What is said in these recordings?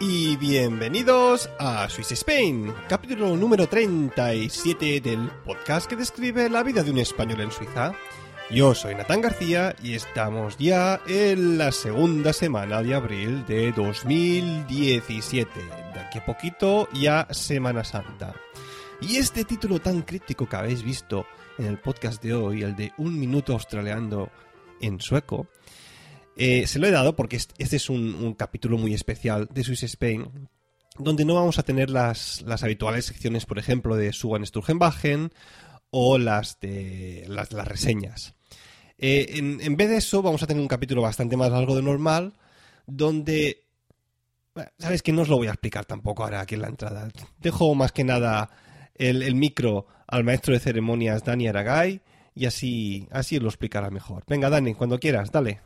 Y bienvenidos a Swiss Spain, capítulo número 37 del podcast que describe la vida de un español en Suiza. Yo soy Natán García y estamos ya en la segunda semana de abril de 2017. De aquí a poquito ya Semana Santa. Y este título tan crítico que habéis visto en el podcast de hoy, el de Un minuto australiano en sueco, eh, se lo he dado porque este es un, capítulo muy especial de Swiss Spain, donde no vamos a tener las, las habituales secciones, por ejemplo, de Suban Sturgenbachen o las de las reseñas. Eh, en, vez de eso, vamos a tener un capítulo bastante más largo de normal, donde... Sabes que no os lo voy a explicar tampoco ahora aquí en la entrada. Dejo más que nada el, el micro al maestro de ceremonias Dani Aragay y así, así lo explicará mejor. Venga, Dani, cuando quieras, dale.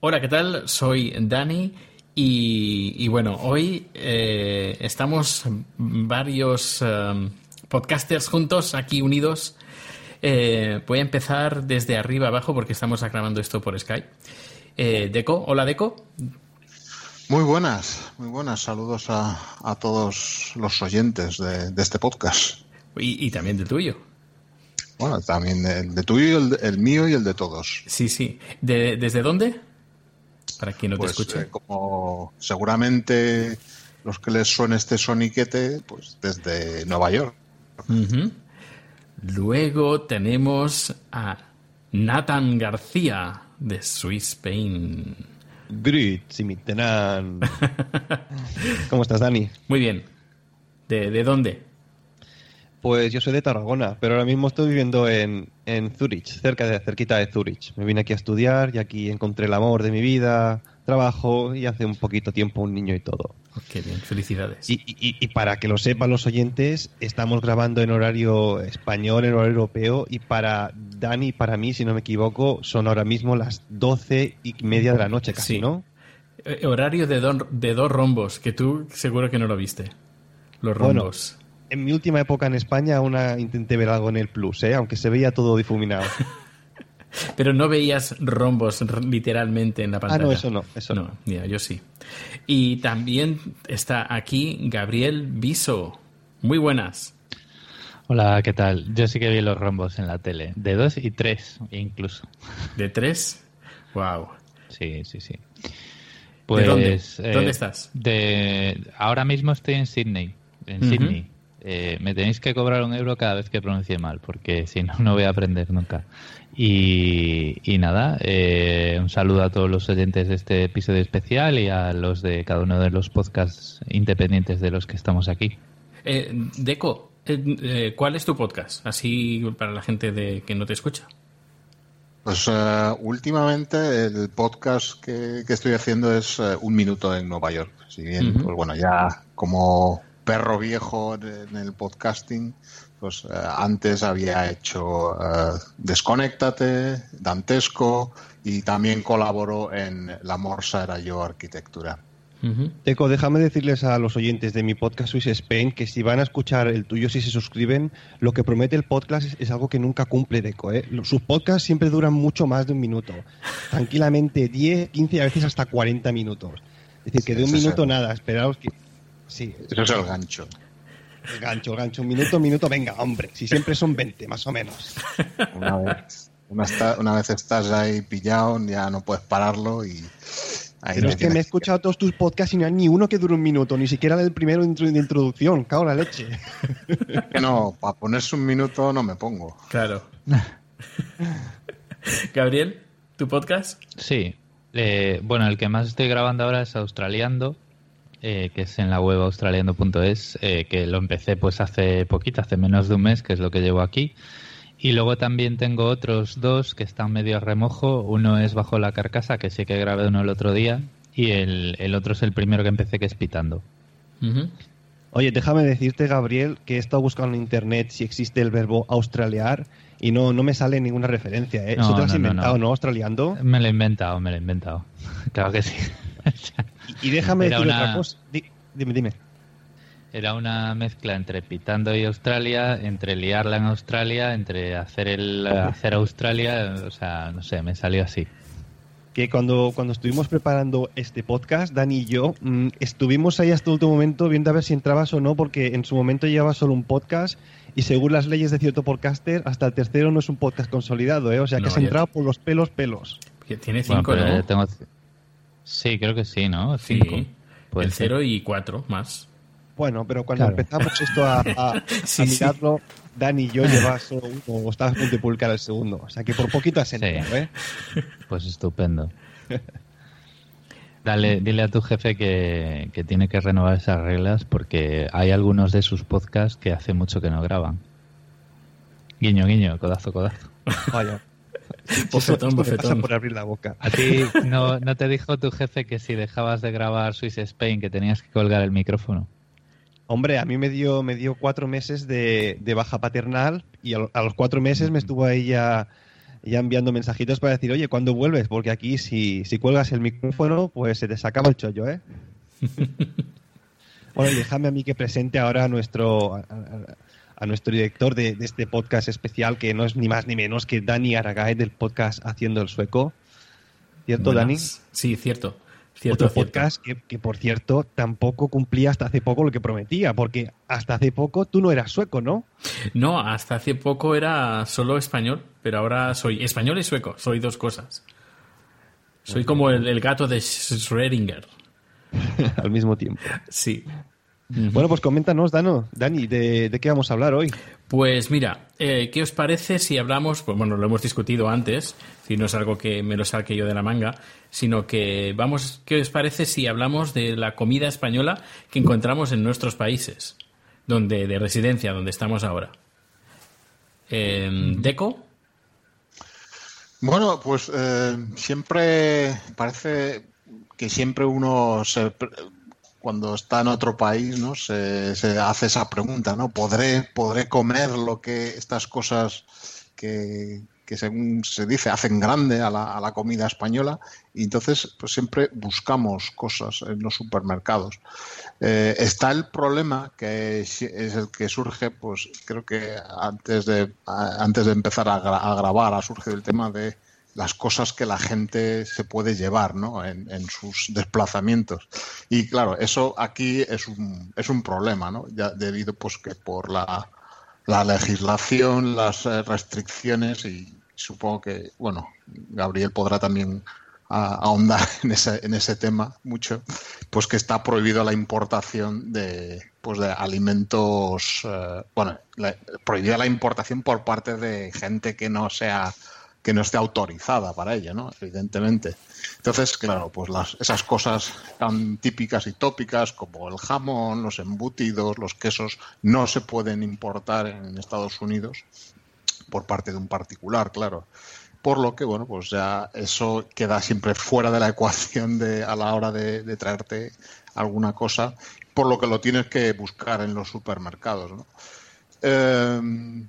Hola, ¿qué tal? Soy Dani y, y bueno, hoy eh, estamos varios um, podcasters juntos, aquí unidos. Eh, voy a empezar desde arriba abajo porque estamos grabando esto por Skype. Eh, Deco, hola Deco. Muy buenas, muy buenas. Saludos a, a todos los oyentes de, de este podcast. Y, y, también del tuyo. Bueno, también el de tuyo, el, el mío y el de todos. Sí, sí. ¿De, ¿Desde dónde? para quien no pues, te escuche. Eh, como seguramente los que les suene este soniquete, pues desde Nueva York. Uh -huh. Luego tenemos a Nathan García de Swiss mitenan. ¿Cómo estás, Dani? Muy bien. ¿De, ¿De dónde? Pues yo soy de Tarragona, pero ahora mismo estoy viviendo en, en Zurich, cerca de, cerquita de Zurich. Me vine aquí a estudiar y aquí encontré el amor de mi vida, trabajo y hace un poquito tiempo un niño y todo. Qué bien, felicidades. Y, y, y, para que lo sepan los oyentes, estamos grabando en horario español, en horario europeo, y para Dani y para mí, si no me equivoco, son ahora mismo las doce y media de la noche casi, sí. ¿no? Eh, horario de, don, de dos rombos, que tú seguro que no lo viste. Los rombos. Bueno, en mi última época en España una intenté ver algo en el Plus, ¿eh? aunque se veía todo difuminado. Pero no veías rombos literalmente en la pantalla. Ah, no, eso no, eso no. no. Mira, yo sí. Y también está aquí Gabriel Viso. Muy buenas. Hola, ¿qué tal? Yo sí que vi los rombos en la tele. De dos y tres, incluso. ¿De tres? Wow. Sí, sí, sí. Pues, ¿De dónde? Eh, ¿Dónde estás? De... Ahora mismo estoy en Sydney. En uh -huh. Sydney. Eh, me tenéis que cobrar un euro cada vez que pronuncie mal, porque si no, no voy a aprender nunca. Y, y nada, eh, un saludo a todos los oyentes de este episodio especial y a los de cada uno de los podcasts independientes de los que estamos aquí. Eh, Deco, eh, ¿cuál es tu podcast? Así para la gente de, que no te escucha. Pues uh, últimamente el podcast que, que, estoy haciendo es uh, Un Minuto en Nueva York. Si bien, uh -huh. pues bueno, ya como perro viejo en el podcasting, pues uh, antes había hecho uh, Desconéctate, Dantesco y también colaboró en La Morsa era yo arquitectura. Uh -huh. Teco, déjame decirles a los oyentes de mi podcast Swiss Spain que si van a escuchar el tuyo, si se suscriben, lo que promete el podcast es, es algo que nunca cumple Deco. ¿eh? Sus podcasts siempre duran mucho más de un minuto. Tranquilamente 10, 15 y a veces hasta 40 minutos. Es decir, que de un minuto nada, esperaos que... Sí. Eso es el gancho. El gancho, el gancho. Un minuto, un minuto, venga, hombre. Si siempre son 20, más o menos. Una vez, una, está, una vez estás ahí pillado, ya no puedes pararlo y... Ahí Pero es que me he escuchado todos tus podcasts y no hay ni uno que dure un minuto, ni siquiera el primero de introducción. Cago la leche. que no, para ponerse un minuto no me pongo. Claro. Gabriel, ¿tu podcast? Sí. Eh, bueno, el que más estoy grabando ahora es Australiando, eh, que es en la web australiando.es, eh, que lo empecé pues hace poquito, hace menos de un mes, que es lo que llevo aquí. Y luego también tengo otros dos que están medio a remojo. Uno es Bajo la Carcasa, que sí que grabé uno el otro día. Y el, el otro es el primero que empecé, que es Pitando. Oye, déjame decirte, Gabriel, que he estado buscando en internet si existe el verbo australiar y no, no me sale ninguna referencia. ¿eh? ¿Eso te lo has inventado, no, Australiando? Me lo he inventado, me lo he inventado. claro que sí. y, déjame decir otra cosa. dime, dime. Era una mezcla entre Pitando y Australia, entre liarla en Australia, entre hacer el hacer Australia, o sea, no sé, me salió así que cuando, cuando estuvimos preparando este podcast, Dani y yo, mm, estuvimos ahí hasta el último momento viendo a ver si entrabas o no, porque en su momento llevaba solo un podcast y según las leyes de cierto podcaster, hasta el tercero no es un podcast consolidado, ¿eh? O sea que has entrado por los pelos pelos. Tiene cinco, ¿no? Sí, creo que sí, ¿no? Cinco. Sí. el cero y cuatro más. Bueno, pero cuando empezamos esto a, mirarlo, Dani y yo llevas solo uno, o estabas a punto de publicar el segundo. O sea que por poquito has entrado, ¿eh? Pues estupendo. Dale, dile a tu jefe que, tiene que renovar esas reglas porque hay algunos de sus podcasts que hace mucho que no graban. Guiño, guiño, codazo, codazo. Vaya. bofetón, bofetón. por abrir la boca. A ti no, no te dijo tu jefe que si dejabas de grabar Swiss Spain que tenías que colgar el micrófono. Hombre, a mí me dio, me dio cuatro meses de, baja paternal y a, los cuatro meses me estuvo ahí ya, ya enviando mensajitos para decir, oye, ¿cuándo vuelves? Porque aquí si, si cuelgas el micrófono, pues se te sacaba el chollo, ¿eh? bueno, déjame a mí que presente ahora a nuestro, a, nuestro director de, este podcast especial, que no es ni más ni menos que Dani Aragay del podcast Haciendo el Sueco. ¿Cierto, Dani? Sí, cierto. Otro podcast que, por cierto, tampoco cumplía hasta hace poco lo que prometía, porque hasta hace poco tú no eras sueco, ¿no? No, hasta hace poco era solo español, pero ahora soy español y sueco, soy dos cosas. Soy como el, gato de Schrödinger. Al mismo tiempo. Sí. Bueno, pues coméntanos, Dano, Dani, ¿de, qué vamos a hablar hoy? Pues mira, eh, ¿qué os parece si hablamos, pues bueno, lo hemos discutido antes, si no es algo que me lo saque yo de la manga, sino que vamos, ¿qué os parece si hablamos de la comida española que encontramos en nuestros países, donde de residencia, donde estamos ahora? Em, ¿Deco? Bueno, pues eh, siempre parece que siempre uno se cuando está en otro país, ¿no? Se, hace esa pregunta, ¿no? ¿Podré, ¿Podré comer lo que estas cosas que, según se dice hacen grande a la, comida española? Y entonces, pues siempre buscamos cosas en los supermercados. Eh, está el problema que es, el que surge, pues creo que antes de, antes de empezar a, a grabar ha surgido el tema de las cosas que la gente se puede llevar ¿no? en, sus desplazamientos. Y claro, eso aquí es un, es un problema, ¿no? ya debido pues que por la, la legislación, las eh, restricciones y supongo que, bueno, Gabriel podrá también ahondar en ese, en ese tema mucho, pues que está prohibido la importación de, pues de alimentos, eh, bueno, prohibida la importación por parte de gente que no sea que no esté autorizada para ella, ¿no? Evidentemente. Entonces, claro, pues esas cosas tan típicas y tópicas como el jamón, los embutidos, los quesos, no se pueden importar en Estados Unidos por parte de un particular, claro. Por lo que, bueno, pues ya eso queda siempre fuera de la ecuación a la hora de, traerte alguna cosa, por lo que lo tienes que buscar en los supermercados, ¿no? Eh,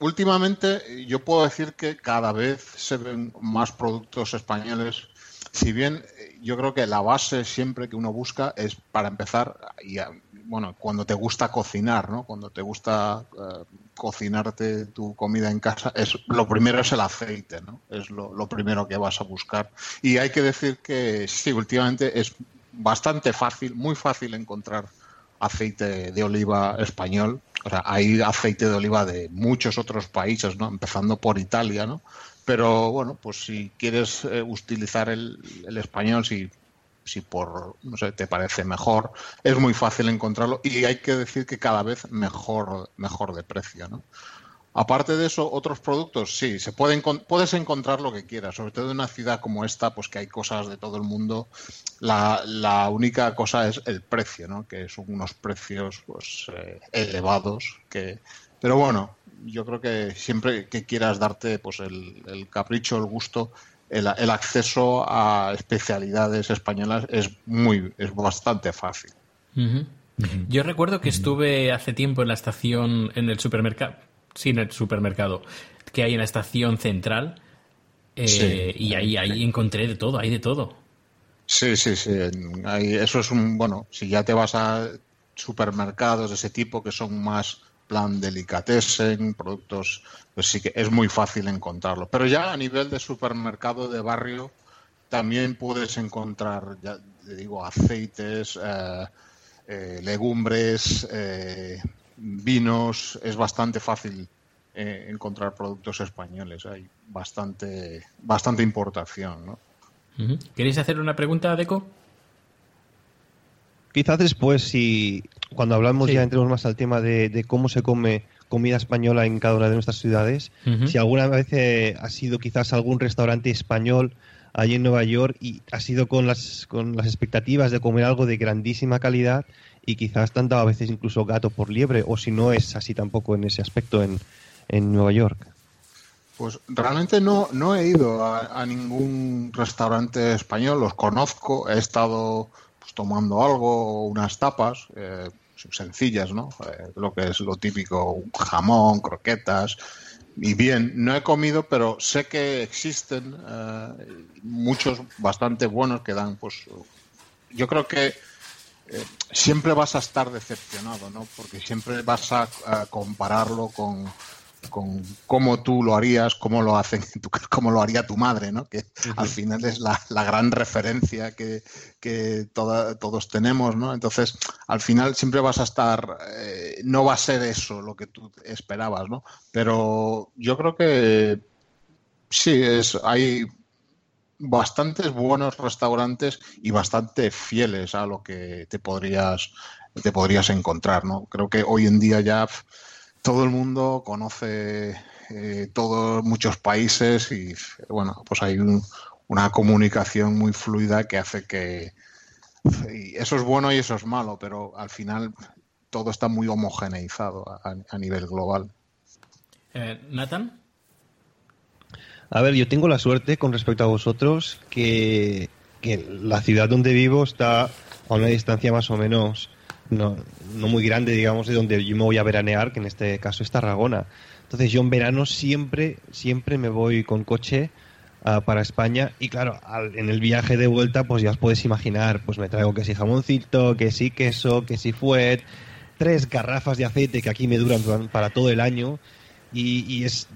últimamente yo puedo decir que cada vez se ven más productos españoles. Si bien eh, yo creo que la base siempre que uno busca es para empezar, y bueno, cuando te gusta cocinar, ¿no? Cuando te gusta eh, cocinarte tu comida en casa, es lo primero es el aceite, ¿no? Es lo, lo primero que vas a buscar. Y hay que decir que sí, últimamente es bastante fácil, muy fácil encontrar aceite de oliva español o sea, hay aceite de oliva de muchos otros países, ¿no? Empezando por Italia, ¿no? Pero bueno, pues si quieres eh, utilizar el, español, si, si por, no sé, te parece mejor, es muy fácil encontrarlo y hay que decir que cada vez mejor, mejor de precio, ¿no? Aparte de eso, otros productos, sí, se pueden, puedes encontrar lo que quieras, sobre todo en una ciudad como esta, pues que hay cosas de todo el mundo. La, única cosa es el precio, ¿no? Que son unos precios pues eh, elevados. Que, pero bueno, yo creo que siempre que quieras darte pues el, capricho, el gusto, el, acceso a especialidades españolas es muy, es bastante fácil. Yo recuerdo que estuve hace tiempo en la estación, en el supermercado, sí, en el supermercado que hay en la estación central. Eh, y ahí, ahí encontré de todo, hay de todo. Sí, sí, sí. eso es un, bueno, si ya te vas a supermercados de ese tipo que son más plan delicatessen, productos, pues sí que es muy fácil encontrarlo. Pero ya a nivel de supermercado de barrio también puedes encontrar, ya digo, aceites, eh, eh, legumbres, vinos, es bastante fácil eh, encontrar productos españoles. Hay bastante, bastante importación. ¿no? ¿Queréis hacer una pregunta, Deco? Quizás después, si cuando hablamos ya entremos más al tema de, cómo se come comida española en cada una de nuestras ciudades, si alguna vez eh, ha sido quizás algún restaurante español allí en Nueva York y ha sido con las, con las expectativas de comer algo de grandísima calidad y quizás te han dado a veces incluso gato por liebre, o si no es así tampoco en ese aspecto en, en Nueva York. Pues realmente no, no he ido a, ningún restaurante español, los conozco, he estado pues, tomando algo, unas tapas, eh, sencillas, ¿no? Eh, lo que es lo típico, jamón, croquetas, y bien, no he comido, pero sé que existen eh, muchos bastante buenos que dan, pues, yo creo que eh, siempre vas a estar decepcionado, ¿no? Porque siempre vas a, compararlo con, con cómo tú lo harías, cómo lo hacen, cómo lo haría tu madre, ¿no? Que al final es la, gran referencia que, todos tenemos, ¿no? Entonces, al final siempre vas a estar, eh, no va a ser eso lo que tú esperabas, ¿no? Pero yo creo que sí, es, hay bastantes buenos restaurantes y bastante fieles a lo que te podrías te podrías encontrar, ¿no? Creo que hoy en día ya todo el mundo conoce eh, todos muchos países y bueno, pues hay una comunicación muy fluida que hace que eso es bueno y eso es malo, pero al final todo está muy homogeneizado a, nivel global. Eh, Nathan. A ver, yo tengo la suerte con respecto a vosotros que, la ciudad donde vivo está a una distancia más o menos no, no, muy grande, digamos, de donde yo me voy a veranear, que en este caso es Tarragona. Entonces yo en verano siempre, siempre me voy con coche ah, para España y claro, en el viaje de vuelta pues ya os podéis imaginar, pues me traigo que si jamoncito, que si queso, que si fuet, tres garrafas de aceite que aquí me duran para todo el año y, es,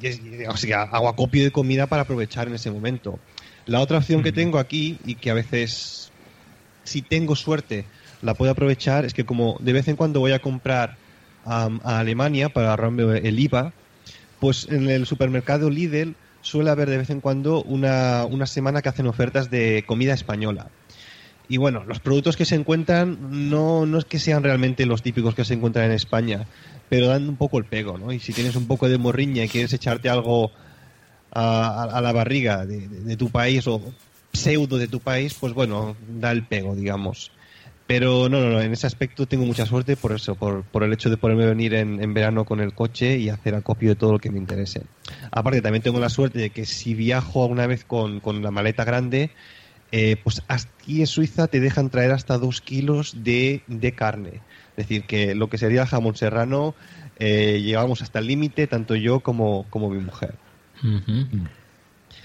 o sea, hago acopio de comida para aprovechar en ese momento. La otra opción que tengo aquí y que a veces, si tengo suerte, la puedo aprovechar es que como de vez en cuando voy a comprar a Alemania para ahorrarme el IVA, pues en el supermercado Lidl suele haber de vez en cuando una, una semana que hacen ofertas de comida española. Y bueno, los productos que se encuentran no, no es que sean realmente los típicos que se encuentran en España, pero dan un poco el pego, ¿no? Y si tienes un poco de morriña y quieres echarte algo a, la barriga de, tu país o pseudo de tu país, pues bueno, da el pego, digamos. Pero no, no, no, en ese aspecto tengo mucha suerte por eso, por, el hecho de poderme venir en, verano con el coche y hacer acopio de todo lo que me interese. Aparte, también tengo la suerte de que si viajo alguna vez con, la maleta grande, eh, pues aquí en Suiza te dejan traer hasta dos kilos de, de carne. Es decir, que lo que sería el jamón serrano eh, llegamos hasta el límite, tanto yo como, como mi mujer.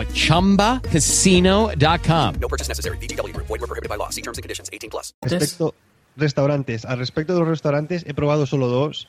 at ChumbaCasino.com. No purchase necessary. BGW. Void were prohibited by law. See terms and conditions. 18 plus. Respecto restaurantes, al respecto de los restaurantes he probado solo dos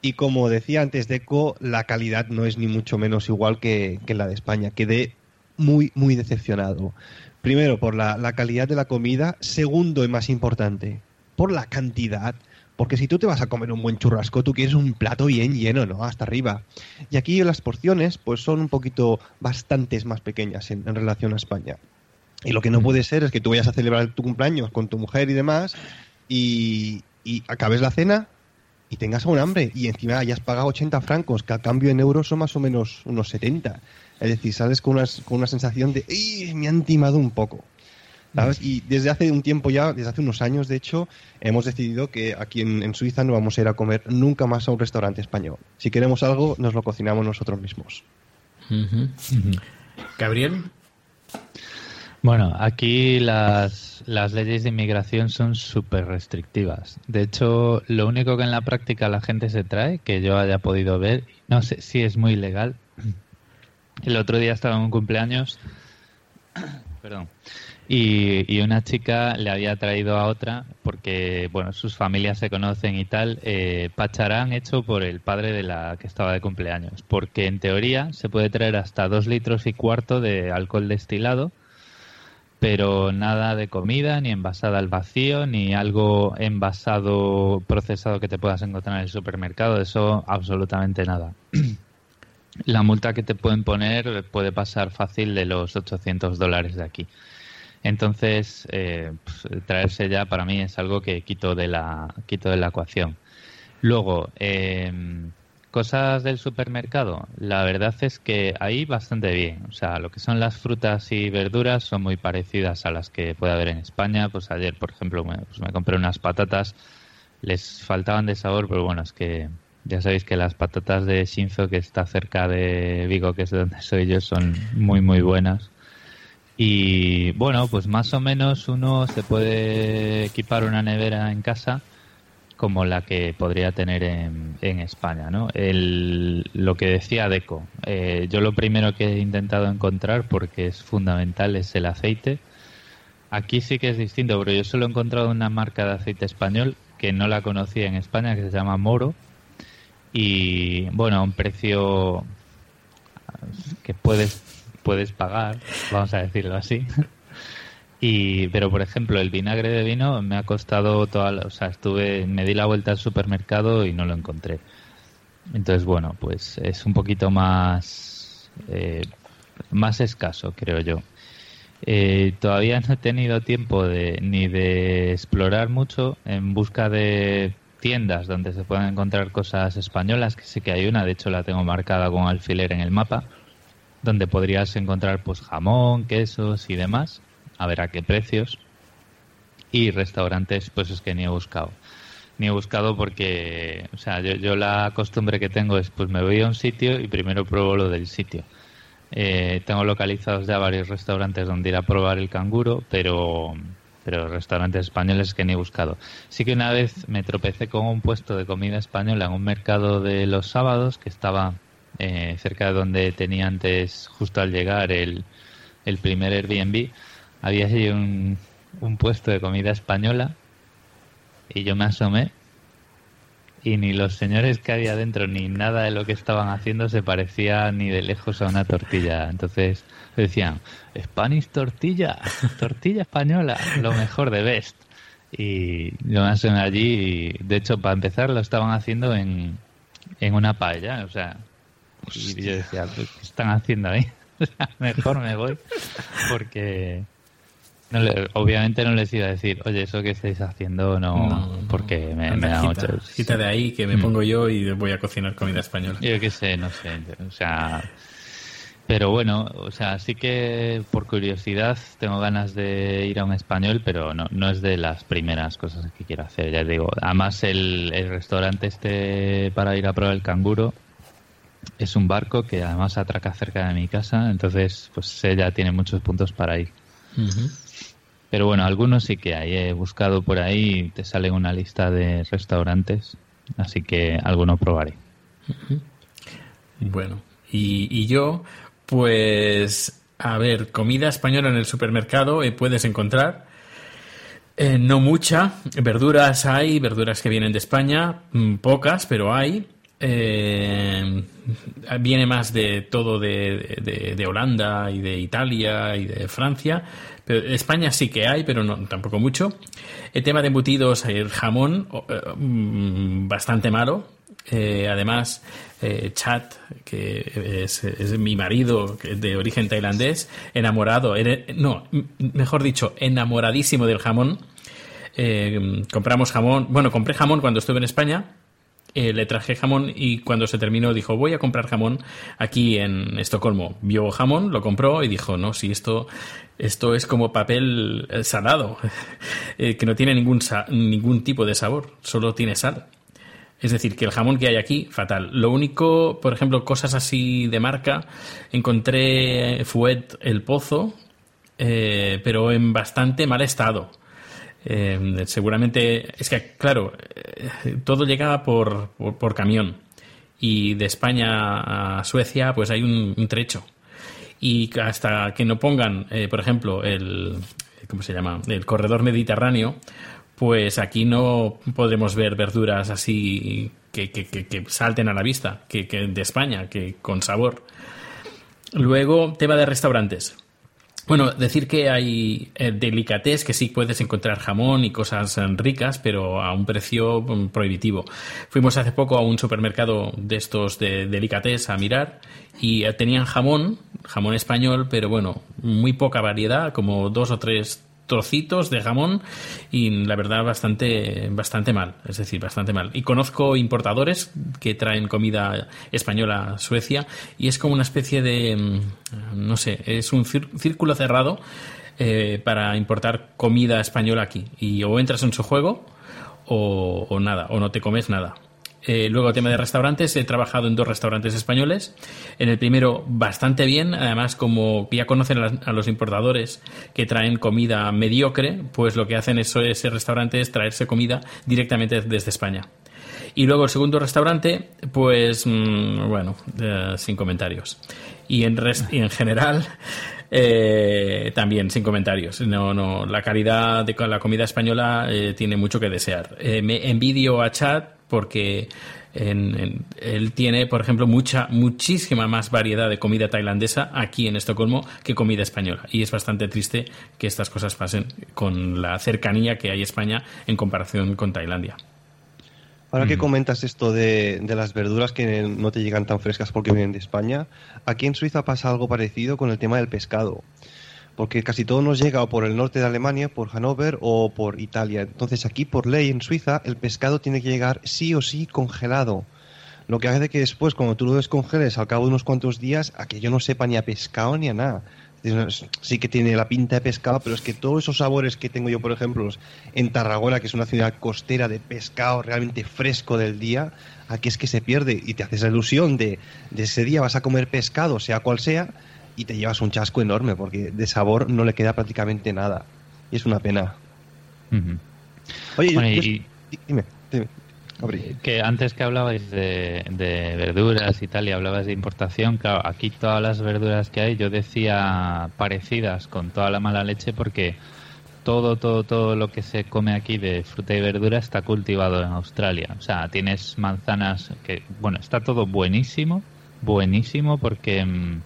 y como decía antes Deco, la calidad no es ni mucho menos igual que, que la de España. Quedé muy, muy decepcionado. Primero, por la, la calidad de la comida. Segundo, y más importante, por la cantidad. Porque si tú te vas a comer un buen churrasco, tú quieres un plato bien lleno, ¿no? Hasta arriba. Y aquí las porciones, pues son un poquito bastantes más pequeñas en, en relación a España. Y lo que no puede ser es que tú vayas a celebrar tu cumpleaños con tu mujer y demás, y, y acabes la cena y tengas un hambre, y encima hayas pagado 80 francos, que a cambio en euros son más o menos unos 70. Es decir, sales con una, con una sensación de, ¡Ih! me han timado un poco. ¿Sabes? Y desde hace un tiempo ya, desde hace unos años de hecho, hemos decidido que aquí en, en, Suiza no vamos a ir a comer nunca más a un restaurante español. Si queremos algo, nos lo cocinamos nosotros mismos. Uh -huh. Uh -huh. Gabriel. Bueno, aquí las, las leyes de inmigración son súper restrictivas. De hecho, lo único que en la práctica la gente se trae, que yo haya podido ver, no sé si es muy legal. El otro día estaba en un cumpleaños, perdón, y, y, una chica le había traído a otra, porque bueno, sus familias se conocen y tal, eh, pacharán hecho por el padre de la que estaba de cumpleaños. Porque en teoría se puede traer hasta dos litros y cuarto de alcohol destilado, pero nada de comida, ni envasada al vacío, ni algo envasado, procesado que te puedas encontrar en el supermercado, eso absolutamente nada. La multa que te pueden poner puede pasar fácil de los 800 dólares de aquí. Entonces, eh, pues, traerse ya para mí es algo que quito de la, quito de la ecuación. Luego, eh, cosas del supermercado. La verdad es que ahí bastante bien. O sea, lo que son las frutas y verduras son muy parecidas a las que puede haber en España. Pues ayer, por ejemplo, me, pues me compré unas patatas. Les faltaban de sabor, pero bueno, es que ya sabéis que las patatas de Shinzo, que está cerca de Vigo, que es de donde soy yo, son muy, muy buenas. Y bueno, pues más o menos uno se puede equipar una nevera en casa como la que podría tener en, en España, ¿no? El, lo que decía Deco, eh, yo lo primero que he intentado encontrar, porque es fundamental, es el aceite. Aquí sí que es distinto, pero yo solo he encontrado una marca de aceite español que no la conocía en España, que se llama Moro. Y bueno, a un precio que puedes puedes pagar, vamos a decirlo así. Y, pero por ejemplo, el vinagre de vino me ha costado toda la, o sea, estuve, me di la vuelta al supermercado y no lo encontré. Entonces, bueno, pues es un poquito más, eh, más escaso, creo yo. Eh, todavía no he tenido tiempo de, ni de explorar mucho en busca de tiendas donde se puedan encontrar cosas españolas, que sí que hay una, de hecho la tengo marcada con alfiler en el mapa donde podrías encontrar pues jamón, quesos y demás, a ver a qué precios. Y restaurantes, pues es que ni he buscado. Ni he buscado porque, o sea, yo, yo la costumbre que tengo es, pues me voy a un sitio y primero pruebo lo del sitio. Eh, tengo localizados ya varios restaurantes donde ir a probar el canguro, pero, pero restaurantes españoles que ni he buscado. Sí que una vez me tropecé con un puesto de comida española en un mercado de los sábados que estaba eh, cerca de donde tenía antes, justo al llegar, el, el primer Airbnb, había allí un, un puesto de comida española y yo me asomé y ni los señores que había dentro ni nada de lo que estaban haciendo se parecía ni de lejos a una tortilla. Entonces decían, Spanish tortilla, tortilla española, lo mejor de best. Y yo me asomé allí y de hecho para empezar lo estaban haciendo en, en una paella, o sea, y yo decía, ¿qué están haciendo ahí? Mejor me voy porque no le, obviamente no les iba a decir, oye, eso que estáis haciendo no, no porque me, me da mucho. Quita de ahí que me mm. pongo yo y voy a cocinar comida española. Yo qué sé, no sé. O sea, Pero bueno, o sea, sí que por curiosidad tengo ganas de ir a un español, pero no, no es de las primeras cosas que quiero hacer, ya digo. Además, el, el restaurante este para ir a probar el canguro es un barco que además atraca cerca de mi casa, entonces pues ella tiene muchos puntos para ir. Pero bueno, algunos sí que hay. He buscado por ahí y te sale una lista de restaurantes, así que alguno probaré. Bueno, y, y yo, pues, a ver, comida española en el supermercado eh, puedes encontrar. Eh, no mucha, verduras hay, verduras que vienen de España, mm, pocas, pero hay. Eh, viene más de todo de, de- Holanda y de Italia y de Francia. Pero España sí que hay, pero no, tampoco mucho. El tema de embutidos, el jamón, eh, mm, bastante malo. Eh, además, eh, Chat, que es, mi marido de origen tailandés, enamorado, no, mejor dicho, enamoradísimo del jamón. Compramos jamón, bueno, compré jamón cuando estuve en España. Eh, le traje jamón y cuando se terminó dijo voy a comprar jamón aquí en Estocolmo. Vio jamón, lo compró y dijo no, si esto, esto es como papel eh, salado, eh, que no tiene ningún, ningún tipo de sabor, solo tiene sal. Es decir, que el jamón que hay aquí, fatal. Lo único, por ejemplo, cosas así de marca, encontré Fuet el Pozo, pero en bastante mal estado. Eh, seguramente, es que, claro, eh, todo llega por, por, camión. Y de España a Suecia, pues hay un, trecho. Y hasta que no pongan, eh, por ejemplo, el. ¿Cómo se llama? El corredor mediterráneo, pues aquí no podremos ver verduras así que, que- que- salten a la vista, que de España, que con sabor. Luego, tema de restaurantes. Bueno, decir que hay eh, delicatés que sí puedes encontrar jamón y cosas eh, ricas, pero a un precio mm, prohibitivo. Fuimos hace poco a un supermercado de estos de delicatés a mirar y eh, tenían jamón, jamón español, pero bueno, muy poca variedad, como dos o tres trocitos de jamón y la verdad bastante bastante mal, es decir, bastante mal. Y conozco importadores que traen comida española a Suecia y es como una especie de mm, no sé, es un círculo cerrado eh, para importar comida española aquí y o entras en su juego o nada, o no te comes nada. Eh, luego, tema de restaurantes, he trabajado en dos restaurantes españoles. En el primero, bastante bien. Además, como ya conocen a, los importadores que traen comida mediocre, pues lo que hacen eso, ese restaurante es traerse comida directamente desde España. Y luego el segundo restaurante, pues mm, bueno, eh, sin comentarios. Y en, general, eh, también sin comentarios. No, no, la calidad de la comida española tiene mucho que desear. Envidio a Chad porque en- en- él tiene, por ejemplo, mucha, muchísima más variedad de comida tailandesa aquí en Estocolmo que comida española. Y es bastante triste que estas cosas pasen con la cercanía que hay España en comparación con Tailandia. Ahora que comentas esto de, de las verduras que no te llegan tan frescas porque vienen de España, aquí en Suiza pasa algo parecido con el tema del pescado. Porque casi todo nos llega o por el norte de Alemania, por Hannover o por Italia. Entonces aquí por ley en Suiza el pescado tiene que llegar sí o sí congelado. Lo que hace que después, cuando tú lo descongeles al cabo de unos cuantos días, a que yo no sepa ni a pescado ni a nada. Sí que tiene la pinta de pescado, pero es que todos esos sabores que tengo yo, por ejemplo, en Tarragona, que es una ciudad costera de pescado realmente fresco del día, aquí es que se pierde y te haces la ilusión de, de ese día vas a comer pescado, sea cual sea, y te llevas un chasco enorme porque de sabor no le queda prácticamente nada. Y es una pena. Oye, Bueno, yo- y- dime, dime. Gabri. Que antes que hablabais de, de verduras y tal, y hablabas de importación, claro, aquí todas las verduras que hay, yo decía parecidas con toda la mala leche porque todo, todo, todo lo que se come aquí de fruta y verdura está cultivado en Australia. O sea, tienes manzanas que, bueno, está todo buenísimo, buenísimo porque, mm,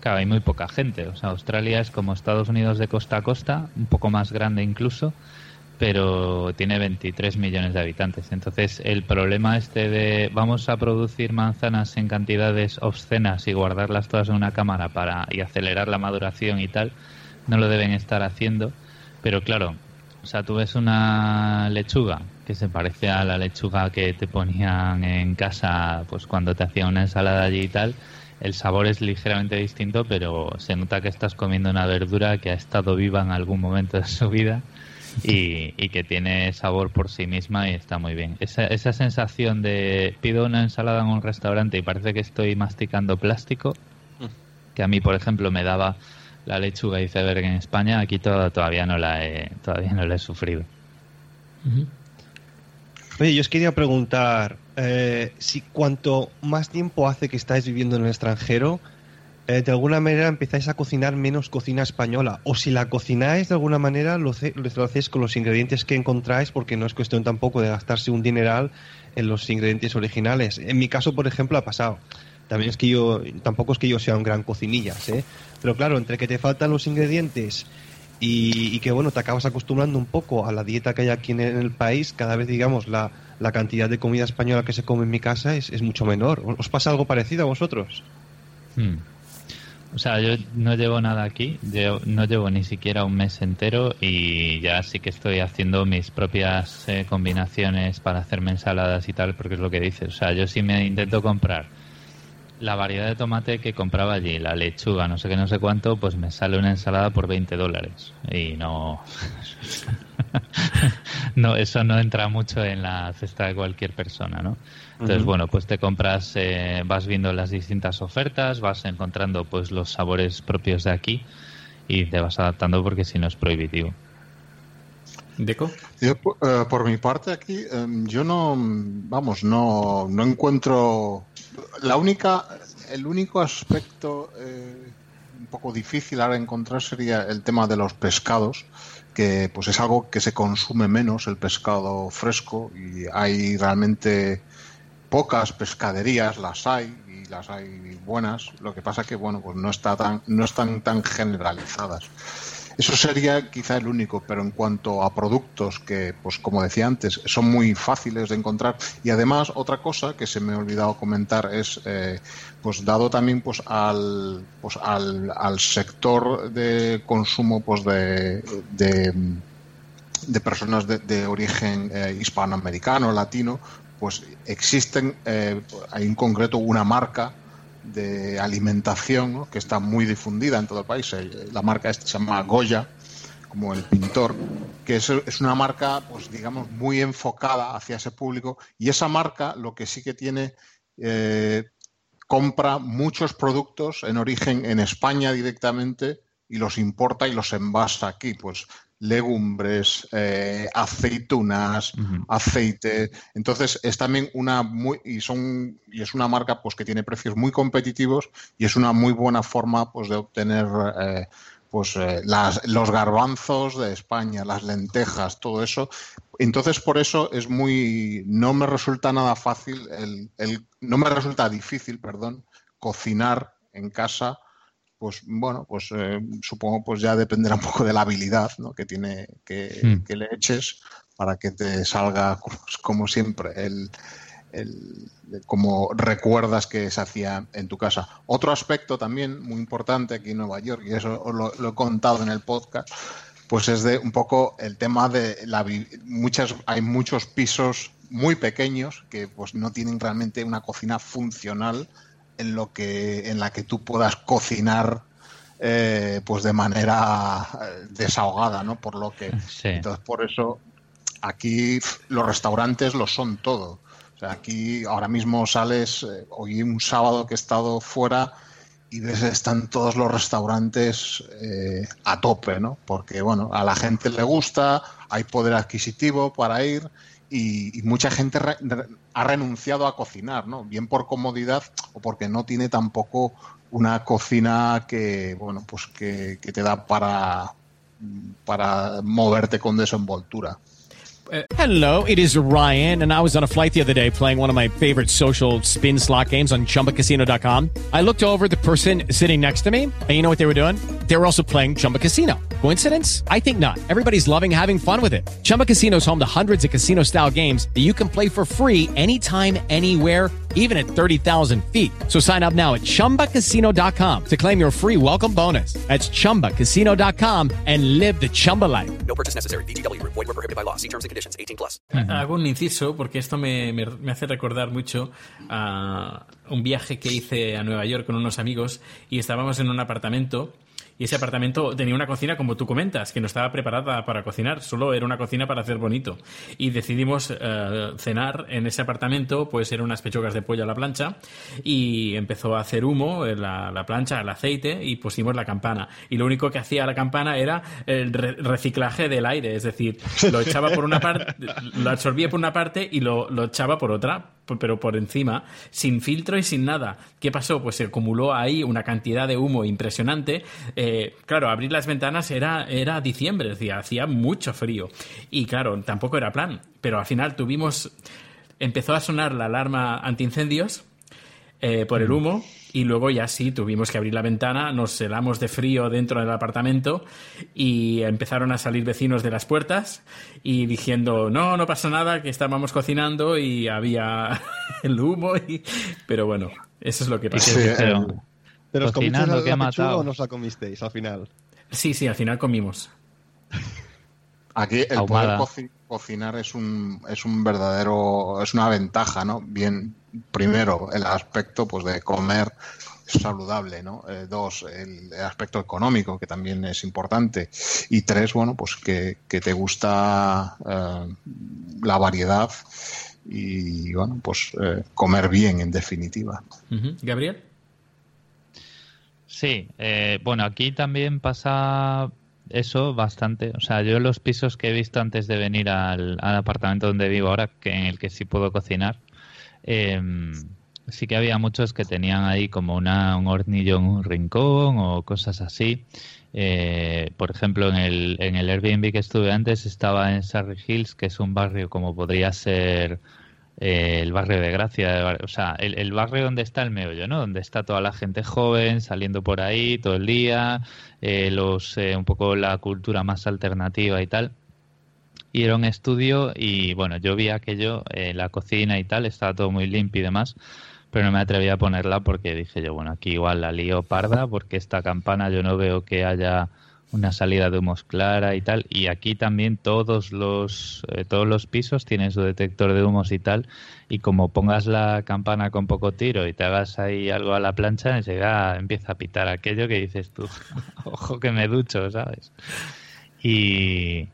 claro, hay muy poca gente. O sea, Australia es como Estados Unidos de costa a costa, un poco más grande incluso pero tiene 23 millones de habitantes. Entonces, el problema este de vamos a producir manzanas en cantidades obscenas y guardarlas todas en una cámara para y acelerar la maduración y tal, no lo deben estar haciendo. Pero claro, o sea, tú ves una lechuga que se parece a la lechuga que te ponían en casa, pues cuando te hacían una ensalada allí y tal, el sabor es ligeramente distinto, pero se nota que estás comiendo una verdura que ha estado viva en algún momento de su vida y, y que tiene sabor por sí misma y está muy bien. Esa, esa sensación de pido una ensalada en un restaurante y parece que estoy masticando plástico, que a mí, por ejemplo, me daba la lechuga iceberg en España, aquí to- todavía no la he, todavía no la he sufrido. Oye, yo os quería preguntar eh, si cuanto más tiempo hace que estáis viviendo en el extranjero, eh, de alguna manera empezáis a cocinar menos cocina española. O si la cocináis de alguna manera, lo, lo hacéis con los ingredientes que encontráis, porque no es cuestión tampoco de gastarse un dineral en los ingredientes originales. En mi caso, por ejemplo, ha pasado. También es que yo, tampoco es que yo sea un gran cocinillas, ¿eh? Pero claro, entre que te faltan los ingredientes y, y que bueno, te acabas acostumbrando un poco a la dieta que hay aquí en el país, cada vez digamos la, la cantidad de comida española que se come en mi casa es, es mucho menor. ¿Os pasa algo parecido a vosotros? Hmm. O sea, yo no llevo nada aquí, yo no llevo ni siquiera un mes entero y ya sí que estoy haciendo mis propias eh, combinaciones para hacerme ensaladas y tal, porque es lo que dices. O sea, yo sí me intento comprar la variedad de tomate que compraba allí, la lechuga, no sé qué, no sé cuánto, pues me sale una ensalada por 20 dólares. Y no. no, eso no entra mucho en la cesta de cualquier persona, ¿no? Entonces, bueno, pues te compras, eh, vas viendo las distintas ofertas, vas encontrando pues los sabores propios de aquí y te vas adaptando porque si no es prohibitivo. ¿Deco? Yo, eh, por mi parte aquí, eh, yo no, vamos, no, no encuentro la única, el único aspecto eh, un poco difícil ahora encontrar sería el tema de los pescados, que pues es algo que se consume menos el pescado fresco y hay realmente pocas pescaderías, las hay y las hay buenas. Lo que pasa que bueno, pues no está tan, no están tan generalizadas. Eso sería quizá el único, pero en cuanto a productos que, pues como decía antes, son muy fáciles de encontrar. Y además otra cosa que se me ha olvidado comentar es, eh, pues dado también pues al, pues al, al sector de consumo pues de, de, personas de, de origen eh, hispanoamericano, latino, pues existen, eh, hay en concreto una marca de alimentación que está muy difundida en todo el país. Eh, La marca se llama Goya, como el pintor, que es, es una marca, pues digamos, muy enfocada hacia ese público. Y esa marca lo que sí que tiene, eh, compra muchos productos en origen en España directamente y los importa y los envasa aquí. Pues legumbres, eh, aceitunas, aceite. Entonces es también una muy y son y es una marca pues que tiene precios muy competitivos y es una muy buena forma pues de obtener eh, pues eh, las, los garbanzos de España, las lentejas, todo eso. Entonces por eso es muy no me resulta nada fácil el, el no me resulta difícil, perdón, cocinar en casa pues bueno, pues eh, supongo pues ya dependerá un poco de la habilidad ¿no? que tiene que, Hmm. que le eches para que te salga como, como siempre el, el- como recuerdas que se hacía en tu casa. Otro aspecto también muy importante aquí en Nueva York, y eso lo, lo he contado en el podcast, pues es de un poco el tema de la muchas hay muchos pisos muy pequeños que pues no tienen realmente una cocina funcional en lo que en la que tú puedas cocinar eh, pues de manera eh, desahogada, ¿no? Por lo que Sí. entonces por eso aquí los restaurantes lo son todo. O sea, aquí ahora mismo sales, eh, hoy un sábado que he estado fuera y ves están todos los restaurantes eh, a tope, ¿no? Porque, bueno, a la gente le gusta, hay poder adquisitivo para ir y, mucha gente re- ha renunciado a cocinar, ¿no? Bien por comodidad o porque no tiene tampoco una cocina que, bueno, pues que, te da para, para moverte con desenvoltura. Hello, it is Ryan, and I was on a flight the other day playing one of my favorite social spin slot games on chumbacasino.com. I looked over the person sitting next to me, and you know what they were doing? They were also playing Chumba Casino. Coincidence? I think not. Everybody's loving having fun with it. Chumba Casino is home to hundreds of casino style games that you can play for free anytime, anywhere, even at 30,000 feet. So sign up now at chumbacasino.com to claim your free welcome bonus. That's chumbacasino.com and live the Chumba life. No purchase necessary. VGW Group. Void were prohibited by law. See terms and conditions. 18 plus. Mm-hmm. Hago un inciso porque esto me, me- me hace recordar mucho a un viaje que hice a Nueva York con unos amigos y estábamos en un apartamento y ese apartamento tenía una cocina como tú comentas, que no estaba preparada para cocinar, solo era una cocina para hacer bonito. Y decidimos eh, cenar en ese apartamento, pues eran unas pechugas de pollo a la plancha y empezó a hacer humo la, la plancha, el aceite y pusimos la campana. Y lo único que hacía la campana era el re- reciclaje del aire, es decir, lo echaba por una parte, lo absorbía por una parte y lo, lo echaba por otra, pero por encima, sin filtro y sin nada. ¿Qué pasó? Pues se acumuló ahí una cantidad de humo impresionante. Eh, claro, abrir las ventanas era, era diciembre, decir, hacía mucho frío. Y claro, tampoco era plan, pero al final tuvimos, empezó a sonar la alarma antiincendios eh, por el humo y luego ya sí tuvimos que abrir la ventana, nos helamos de frío dentro del apartamento y empezaron a salir vecinos de las puertas y diciendo no, no pasa nada, que estábamos cocinando y había el humo, y... pero bueno, eso es lo que pasó. Sí, Pero, ¿Pero os comisteis cocinando, la, ¿qué ha la pechuga matado? o no os la comisteis al final? Sí, sí, al final comimos. Aquí el poder cocinar es un, es un verdadero, es una ventaja, ¿no? Bien, primero, el aspecto pues de comer saludable, ¿no? Eh, dos, el, el aspecto económico, que también es importante. Y tres, bueno, pues que, que te gusta eh, la variedad y, bueno, pues eh, comer bien, en definitiva. Gabriel. Sí, eh, bueno, aquí también pasa eso bastante. O sea, yo los pisos que he visto antes de venir al, apartamento donde vivo ahora, que en el que sí puedo cocinar, eh, sí que había muchos que tenían ahí como una, un hornillo en un rincón o cosas así. Eh, por ejemplo, en el, en el Airbnb que estuve antes estaba en Surrey Hills, que es un barrio como podría ser eh, el barrio de Gracia, o sea, el, el barrio donde está el meollo, ¿no? Donde está toda la gente joven saliendo por ahí todo el día, eh, los eh, un poco la cultura más alternativa y tal. Y era un estudio y bueno, yo vi aquello, eh, la cocina y tal, estaba todo muy limpio y demás, pero no me atreví a ponerla porque dije yo, bueno, aquí igual la lío parda porque esta campana yo no veo que haya una salida de humos clara y tal. Y aquí también todos los, eh, todos los pisos tienen su detector de humos y tal. Y como pongas la campana con poco tiro y te hagas ahí algo a la plancha, enseguida empieza a pitar aquello que dices tú, ojo que me ducho, ¿sabes? Y,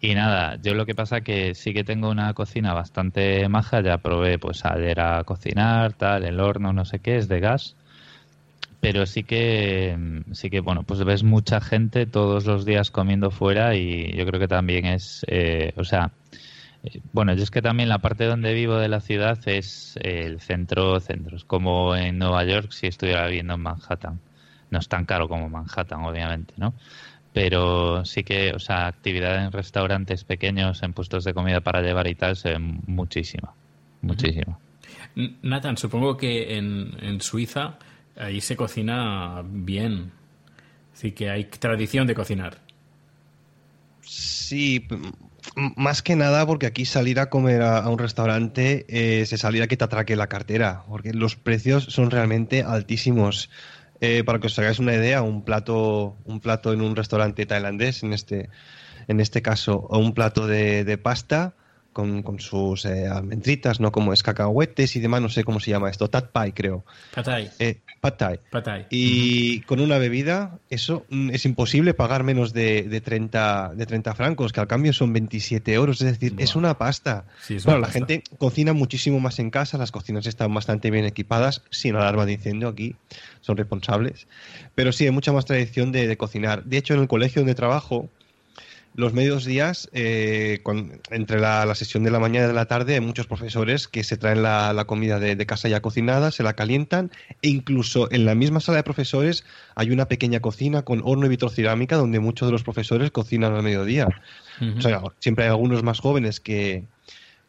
y nada, yo lo que pasa que sí que tengo una cocina bastante maja, ya probé pues ayer a cocinar, tal, el horno, no sé qué, es de gas pero sí que mm, sí que bueno pues ves mucha gente todos los días comiendo fuera y yo creo que también es eh, o sea eh, bueno yo es que también la parte donde vivo de la ciudad es eh, el centro centro es como en Nueva York si estuviera viviendo en Manhattan. No es tan caro como Manhattan obviamente no pero sí que o sea actividad en restaurantes pequeños en puestos de comida para llevar y tal se ve muchísima muchísima. Nathan, supongo que en, en Suiza ahí se cocina bien. Así que hay tradición de cocinar. Sí, más que nada porque aquí salir a comer a, un restaurante eh, se salir a que te atraque la cartera, porque los precios son realmente altísimos. Eh, para que os hagáis una idea, un plato, un plato en un restaurante tailandés, en este, en este caso, o un plato de pasta con, con sus eh, almendritas, ¿no? Como es cacahuetes y demás, no sé cómo se llama esto, tat pai creo. Patay. Eh, pad thai. Patay. Y con una bebida, eso mm, es imposible pagar menos de, de, 30, de 30 francos, que al cambio son 27 euros. Es decir, es una pasta. Sí, es una la pasta. gente cocina muchísimo más en casa, las cocinas están bastante bien equipadas, sin alarma de incendio aquí, son responsables. Pero sí, hay mucha más tradición de, de cocinar. De hecho, en el colegio donde trabajo, los medios días, eh, con- entre la, la sesión de la mañana y de la tarde, hay muchos profesores que se traen la, la comida de, de casa ya cocinada, se la calientan, e incluso en la misma sala de profesores hay una pequeña cocina con horno y vitrocerámica donde muchos de los profesores cocinan al mediodía. O sea, siempre hay algunos más jóvenes que,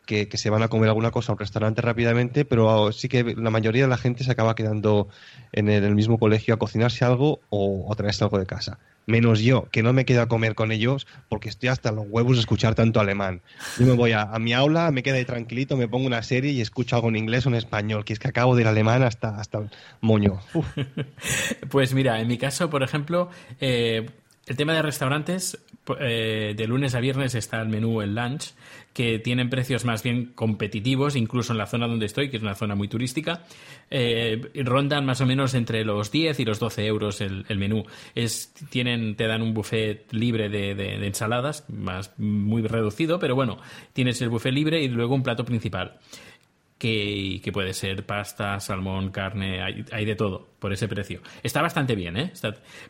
que, que se van a comer alguna cosa a un restaurante rápidamente, pero sí que la mayoría de la gente se acaba quedando en el, en el mismo colegio a cocinarse algo o, o traerse algo de casa. Menos yo, que no me quedo a comer con ellos porque estoy hasta los huevos de escuchar tanto alemán. Yo me voy a, a mi aula, me quedo ahí tranquilito, me pongo una serie y escucho algo en inglés o en español, que es que acabo de ir alemán hasta, hasta el moño. Pues mira, en mi caso, por ejemplo, eh, el tema de restaurantes, eh, de lunes a viernes está el menú, el lunch, que tienen precios más bien competitivos, incluso en la zona donde estoy, que es una zona muy turística. Eh, rondan más o menos entre los 10 y los 12 euros el, menú. Es, tienen, te dan un buffet libre de, de- de ensaladas, más muy reducido, pero bueno, tienes el buffet libre y luego un plato principal que, puede ser pasta, salmón, carne, hay, de todo por ese precio. Está bastante bien, ¿eh?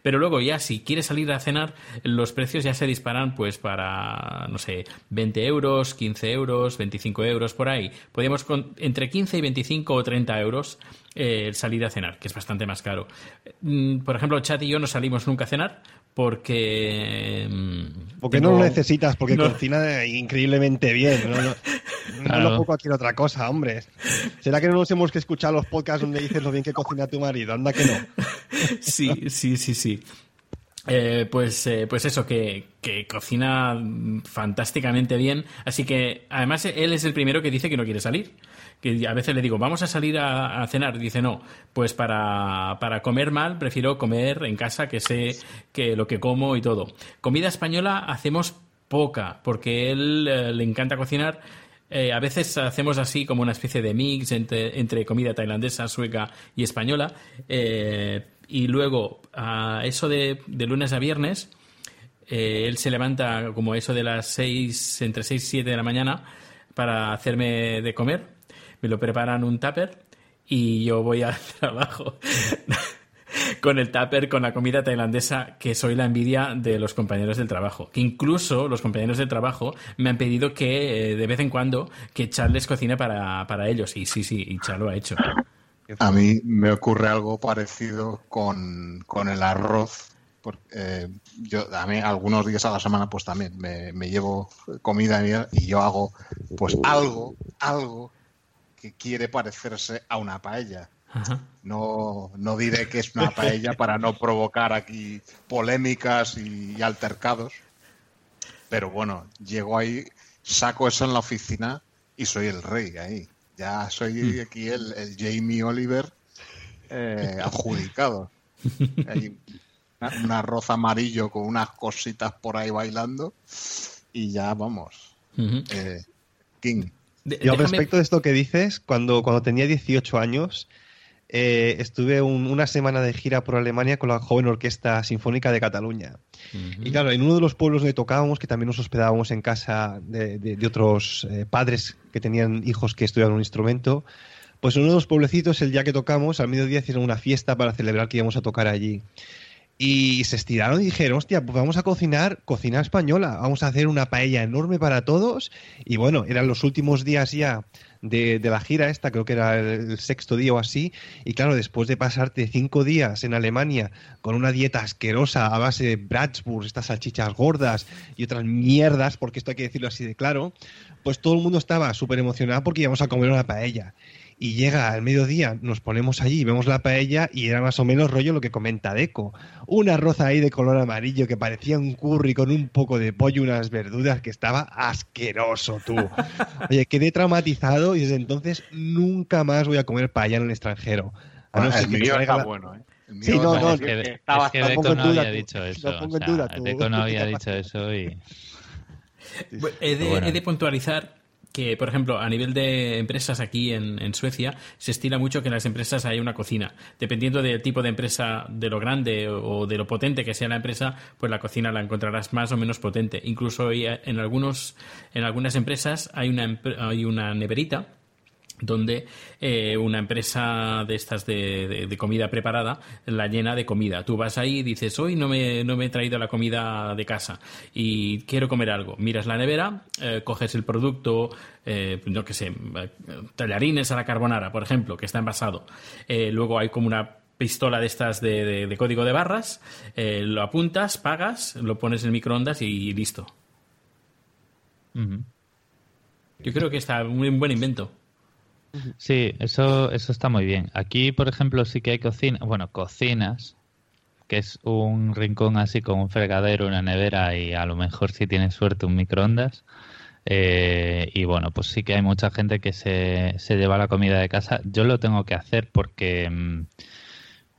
Pero luego ya si quieres salir a cenar, los precios ya se disparan pues para, no sé, 20 euros, 15 euros, 25 euros, por ahí. Podríamos con entre 15 y 25 o 30 euros eh, salir a cenar, que es bastante más caro. Mm, Por ejemplo, Chat y yo no salimos nunca a cenar porque... mm, Porque tengo- no lo necesitas, porque No. cocina increíblemente bien. No, no, no Claro. lo pongo en otra cosa, hombre. ¿Será que no nos hemos que escuchar los podcasts donde dices lo bien que cocina tu marido? Anda que no. Sí, sí, sí, sí. Eh, pues, eh, pues eso, que, que cocina mm, fantásticamente bien. Así que, además, él es el primero que dice que no quiere salir. Que a veces le digo, vamos a salir a, cenar. Dice, no, pues para, para comer mal, prefiero comer en casa, que sé que lo que como y todo. Comida española hacemos poca, porque él eh, le encanta cocinar. Eh, a veces hacemos así como una especie de mix entre, comida tailandesa, sueca y española. Eh, y luego, a eso de, de lunes a viernes, eh, él se levanta como eso de las 6, entre 6 y 7 de la mañana para hacerme de comer. Me lo preparan un tupper y yo voy al trabajo con el tupper, con la comida tailandesa, que soy la envidia de los compañeros del trabajo. Que incluso los compañeros del trabajo me han pedido que eh, de vez en cuando que Charles cocine para, para ellos. Y sí, sí, y Char lo ha hecho. A mí me ocurre algo parecido con, con el arroz. Eh, yo a mí algunos días a la semana pues también me, me llevo comida y yo hago pues algo, algo que quiere parecerse a una paella. Ajá. No, no diré que es una paella para no provocar aquí polémicas y altercados. Pero bueno, llego ahí, saco eso en la oficina y soy el rey ahí. Ya soy aquí el, el Jamie Oliver eh, adjudicado. Hay una- un arroz amarillo con unas cositas por ahí bailando y ya vamos. Eh, King. De- Yo al déjame- respecto de esto que dices, cuando, cuando tenía 18 años, eh, estuve un- una semana de gira por Alemania con la joven Orquesta Sinfónica de Cataluña. Y claro, en uno de los pueblos donde tocábamos, que también nos hospedábamos en casa de, de- de otros eh, padres que tenían hijos que estudiaban un instrumento, pues en uno de los pueblecitos, el día que tocamos, al mediodía hicieron una fiesta para celebrar que íbamos a tocar allí. Y se estiraron y dijeron, hostia, pues vamos a cocinar cocina española, vamos a hacer una paella enorme para todos. Y bueno, eran los últimos días ya de, la gira esta, creo que era el, el sexto día o así. Y claro, después de pasarte cinco días en Alemania con una dieta asquerosa a base de Bratwurst, estas salchichas gordas y otras mierdas, porque esto hay que decirlo así de claro, pues todo el mundo estaba súper emocionado porque íbamos a comer una paella. Y llega al mediodía, nos ponemos allí, vemos la paella y era más o menos rollo lo que comenta Deco. Un arroz ahí de color amarillo que parecía un curry con un poco de pollo y unas verduras que estaba asqueroso, tú. Oye, quedé traumatizado y desde entonces nunca más voy a comer paella en el extranjero. A no Bueno, ser el que me mío está la- bueno, ¿eh? El mío Sí, no, no, es que, es que Deco no había tú, dicho eso. Deco no había dicho eso y... He de, Bueno. he de puntualizar que, por ejemplo, a nivel de empresas aquí en, en Suecia, se estila mucho que en las empresas haya una cocina. Dependiendo del tipo de empresa, de lo grande o de lo potente que sea la empresa, pues la cocina la encontrarás más o menos potente. Incluso hay- en, algunos, en algunas empresas hay una, hay una neverita donde eh, una empresa de estas de, de- de comida preparada la llena de comida. Tú vas ahí y dices, hoy no me, no me he traído la comida de casa y quiero comer algo. Miras la nevera, eh, coges el producto, eh, no que sé, eh, tallarines a la carbonara, por ejemplo, que está envasado. Eh, luego hay como una pistola de estas de, de- de código de barras, eh, lo apuntas, pagas, lo pones en microondas y listo. Yo creo que está un buen invento. Sí, eso, eso está muy bien. Aquí, por ejemplo, sí que hay cocina, bueno, cocinas, que es un rincón así con un fregadero, una nevera y a lo mejor si tienes suerte un microondas. Eh, y bueno, pues sí que hay mucha gente que se, se lleva la comida de casa. Yo lo tengo que hacer porque... mm,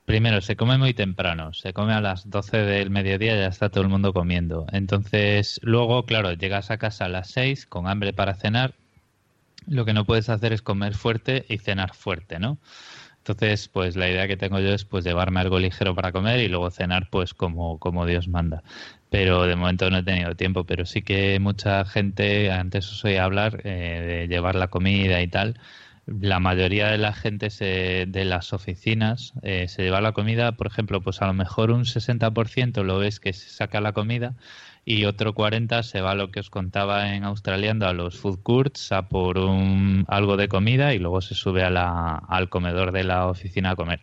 Primero, se come muy temprano, se come a las 12 del mediodía ya está todo el mundo comiendo. Entonces, luego, claro, llegas a casa a las 6 con hambre para cenar. Lo que no puedes hacer es comer fuerte y cenar fuerte, ¿no? Entonces, pues la idea que tengo yo es pues llevarme algo ligero para comer y luego cenar pues como, como Dios manda. Pero de momento no he tenido tiempo, pero sí que mucha gente, antes os oí hablar eh, de llevar la comida y tal. La mayoría de la gente se- de las oficinas eh, se lleva la comida, por ejemplo, pues a lo mejor un 60% lo ves que se saca la comida y otro 40 se va a lo que os contaba en Australiando a los food courts a por un algo de comida y luego se sube a la, al comedor de la oficina a comer.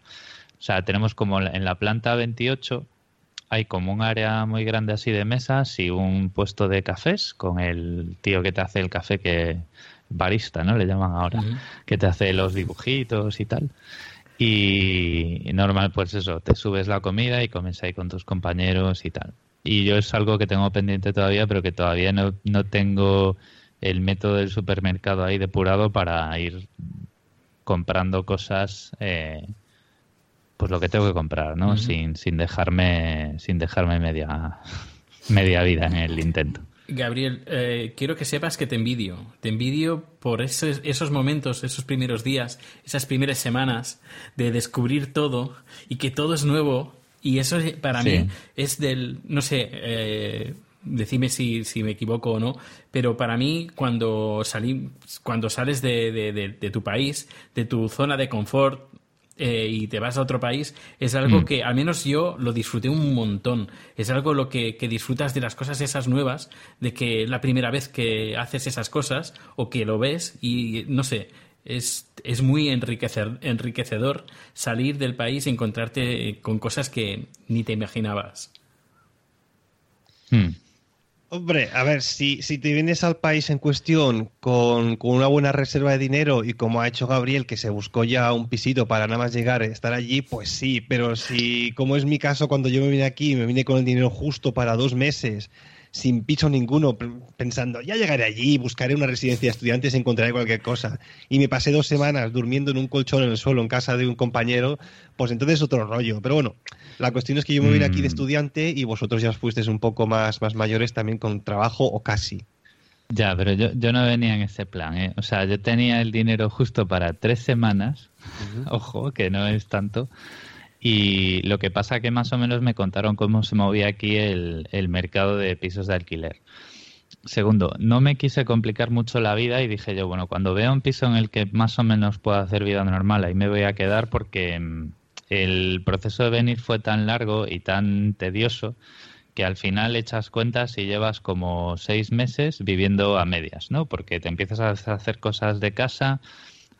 O sea, tenemos como en la planta 28 hay como un área muy grande así de mesas y un puesto de cafés con el tío que te hace el café que barista, ¿no? Le llaman ahora, que te hace los dibujitos y tal. Y normal, pues eso, te subes la comida y comes ahí con tus compañeros y tal. Y yo es algo que tengo pendiente todavía, pero que todavía no, no tengo el método del supermercado ahí depurado para ir comprando cosas, eh, pues lo que tengo que comprar, ¿no? Sin, sin dejarme, sin dejarme media, media vida en el intento. Gabriel, eh, quiero que sepas que te envidio. Te envidio por esos, esos momentos, esos primeros días, esas primeras semanas de descubrir todo y que todo es nuevo. Y eso es- para Sí. mí es del, no sé, eh, decime si, si me equivoco o no, pero para mí cuando salí, cuando sales de, de- de- de tu país, de tu zona de confort, eh, y te vas a otro país, es algo Mm. que al menos yo lo disfruté un montón. Es algo lo que, que disfrutas de las cosas esas nuevas, de que es la primera vez que haces esas cosas o que lo ves y no sé, es, es muy enriquecer- enriquecedor salir del país y encontrarte eh, con cosas que ni te imaginabas. Hmm. Hombre, a ver, si, si te vienes al país en cuestión con, con una buena reserva de dinero y como ha hecho Gabriel, que se buscó ya un pisito para nada más llegar, estar allí, pues sí, pero si, como es mi caso, cuando yo me vine aquí, me vine con el dinero justo para dos meses, sin piso ninguno, pensando, ya llegaré allí, buscaré una residencia de estudiantes, encontraré cualquier cosa. Y me pasé dos semanas durmiendo en un colchón en el suelo en casa de un compañero, pues entonces es otro rollo. Pero bueno, la cuestión es que yo me vine aquí de Mm. estudiante y vosotros ya os fuisteis un poco más, más mayores también con trabajo o casi. Ya, pero yo, yo no venía en ese plan, ¿eh? O sea, yo tenía el dinero justo para tres semanas, ojo, que no es tanto, y lo que pasa que más o menos me contaron cómo se movía aquí el, el mercado de pisos de alquiler. Segundo, no me quise complicar mucho la vida y dije yo, bueno, cuando vea un piso en el que más o menos pueda hacer vida normal, ahí me voy a quedar porque mm, el proceso de venir fue tan largo y tan tedioso que al final echas cuentas y llevas como seis meses viviendo a medias, ¿no? Porque te empiezas a hacer cosas de casa,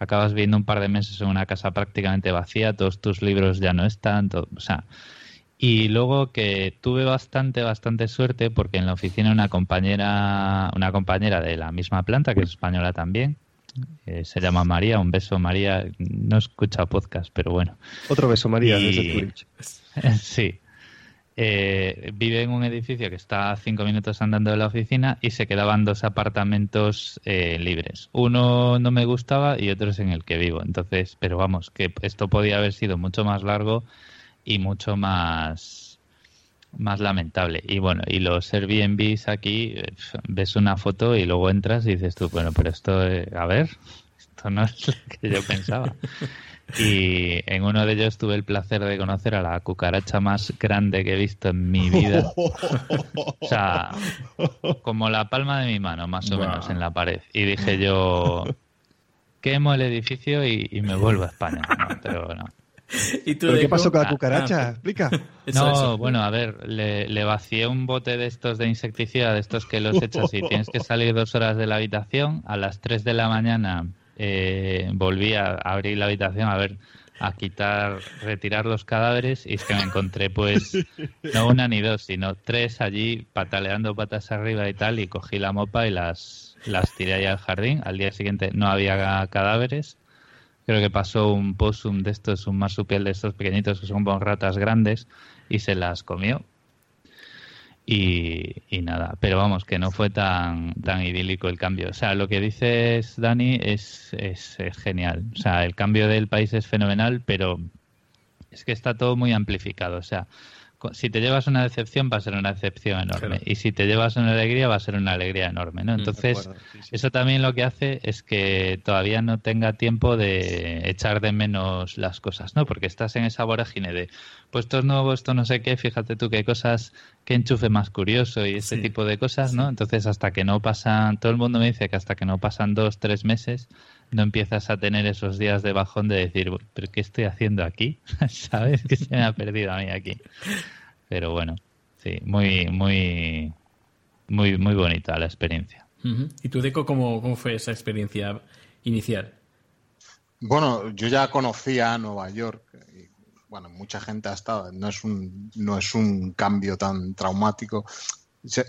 acabas viviendo un par de meses en una casa prácticamente vacía, todos tus libros ya no están, todo- o sea, y luego que tuve bastante, bastante suerte porque en la oficina una compañera, una compañera de la misma planta, que es española también, eh, se llama María, un beso María, no escucha podcast, pero bueno. Otro beso, María, Y- desde Zurich. Sí. Eh, vive en un edificio que está a cinco minutos andando de la oficina y se quedaban dos apartamentos eh, libres. Uno no me gustaba y otro es en el que vivo. Entonces, pero vamos, que esto podía haber sido mucho más largo y mucho más más lamentable. Y bueno, y los Airbnbs aquí, eh, ves una foto y luego entras y dices tú, bueno, pero esto, eh, a ver, esto no es lo que yo pensaba. Y en uno de ellos tuve el placer de conocer a la cucaracha más grande que he visto en mi vida. O sea, como la palma de mi mano, más o menos, en la pared. Y dije yo, quemo el edificio y, y me vuelvo a España. No, pero no. ¿Y tú ¿Pero qué pasó con la Ah, cucaracha? ah, Explica. eso, no, eso. bueno, a ver, le, le vacié un bote de estos de insecticida, de estos que los echas y tienes que salir dos horas de la habitación. A las 3 de la mañana eh, volví a abrir la habitación a ver, a quitar, retirar los cadáveres y es que me encontré pues no una ni dos, sino tres allí pataleando patas arriba y tal y cogí la mopa y las, las tiré ahí al jardín. Al día siguiente no había cadáveres. creo que pasó un possum de estos, un marsupial de estos pequeñitos que son como ratas grandes y se las comió. Y, y nada, pero vamos, que no fue tan, tan idílico el cambio. O sea, lo que dices, Dani, es, es, es genial. O sea, el cambio del país es fenomenal, pero es que está todo muy amplificado. O sea, si te llevas una decepción va a ser una decepción enorme Claro. y si te llevas una alegría va a ser una alegría enorme, ¿no? Mm, Entonces, acuerdo, sí, sí. eso también lo que hace es que todavía no tenga tiempo de echar de menos las cosas, ¿no? Porque estás en esa vorágine de, pues esto es nuevo, esto no sé qué, fíjate tú qué cosas, qué enchufe más curioso y ese Sí, tipo de cosas, ¿no? Entonces, hasta que no pasan, todo el mundo me dice que hasta que no pasan dos, tres meses, no empiezas a tener esos días de bajón de decir, pero ¿qué estoy haciendo aquí? ¿Sabes? Que se me ha perdido a mí aquí. Pero bueno, sí, muy, muy, muy, muy bonita la experiencia. ¿Y tú, Deco, cómo, cómo fue esa experiencia inicial? Bueno, yo ya conocía Nueva York. Y, bueno, mucha gente ha estado. No es un, no es un cambio tan traumático. Se-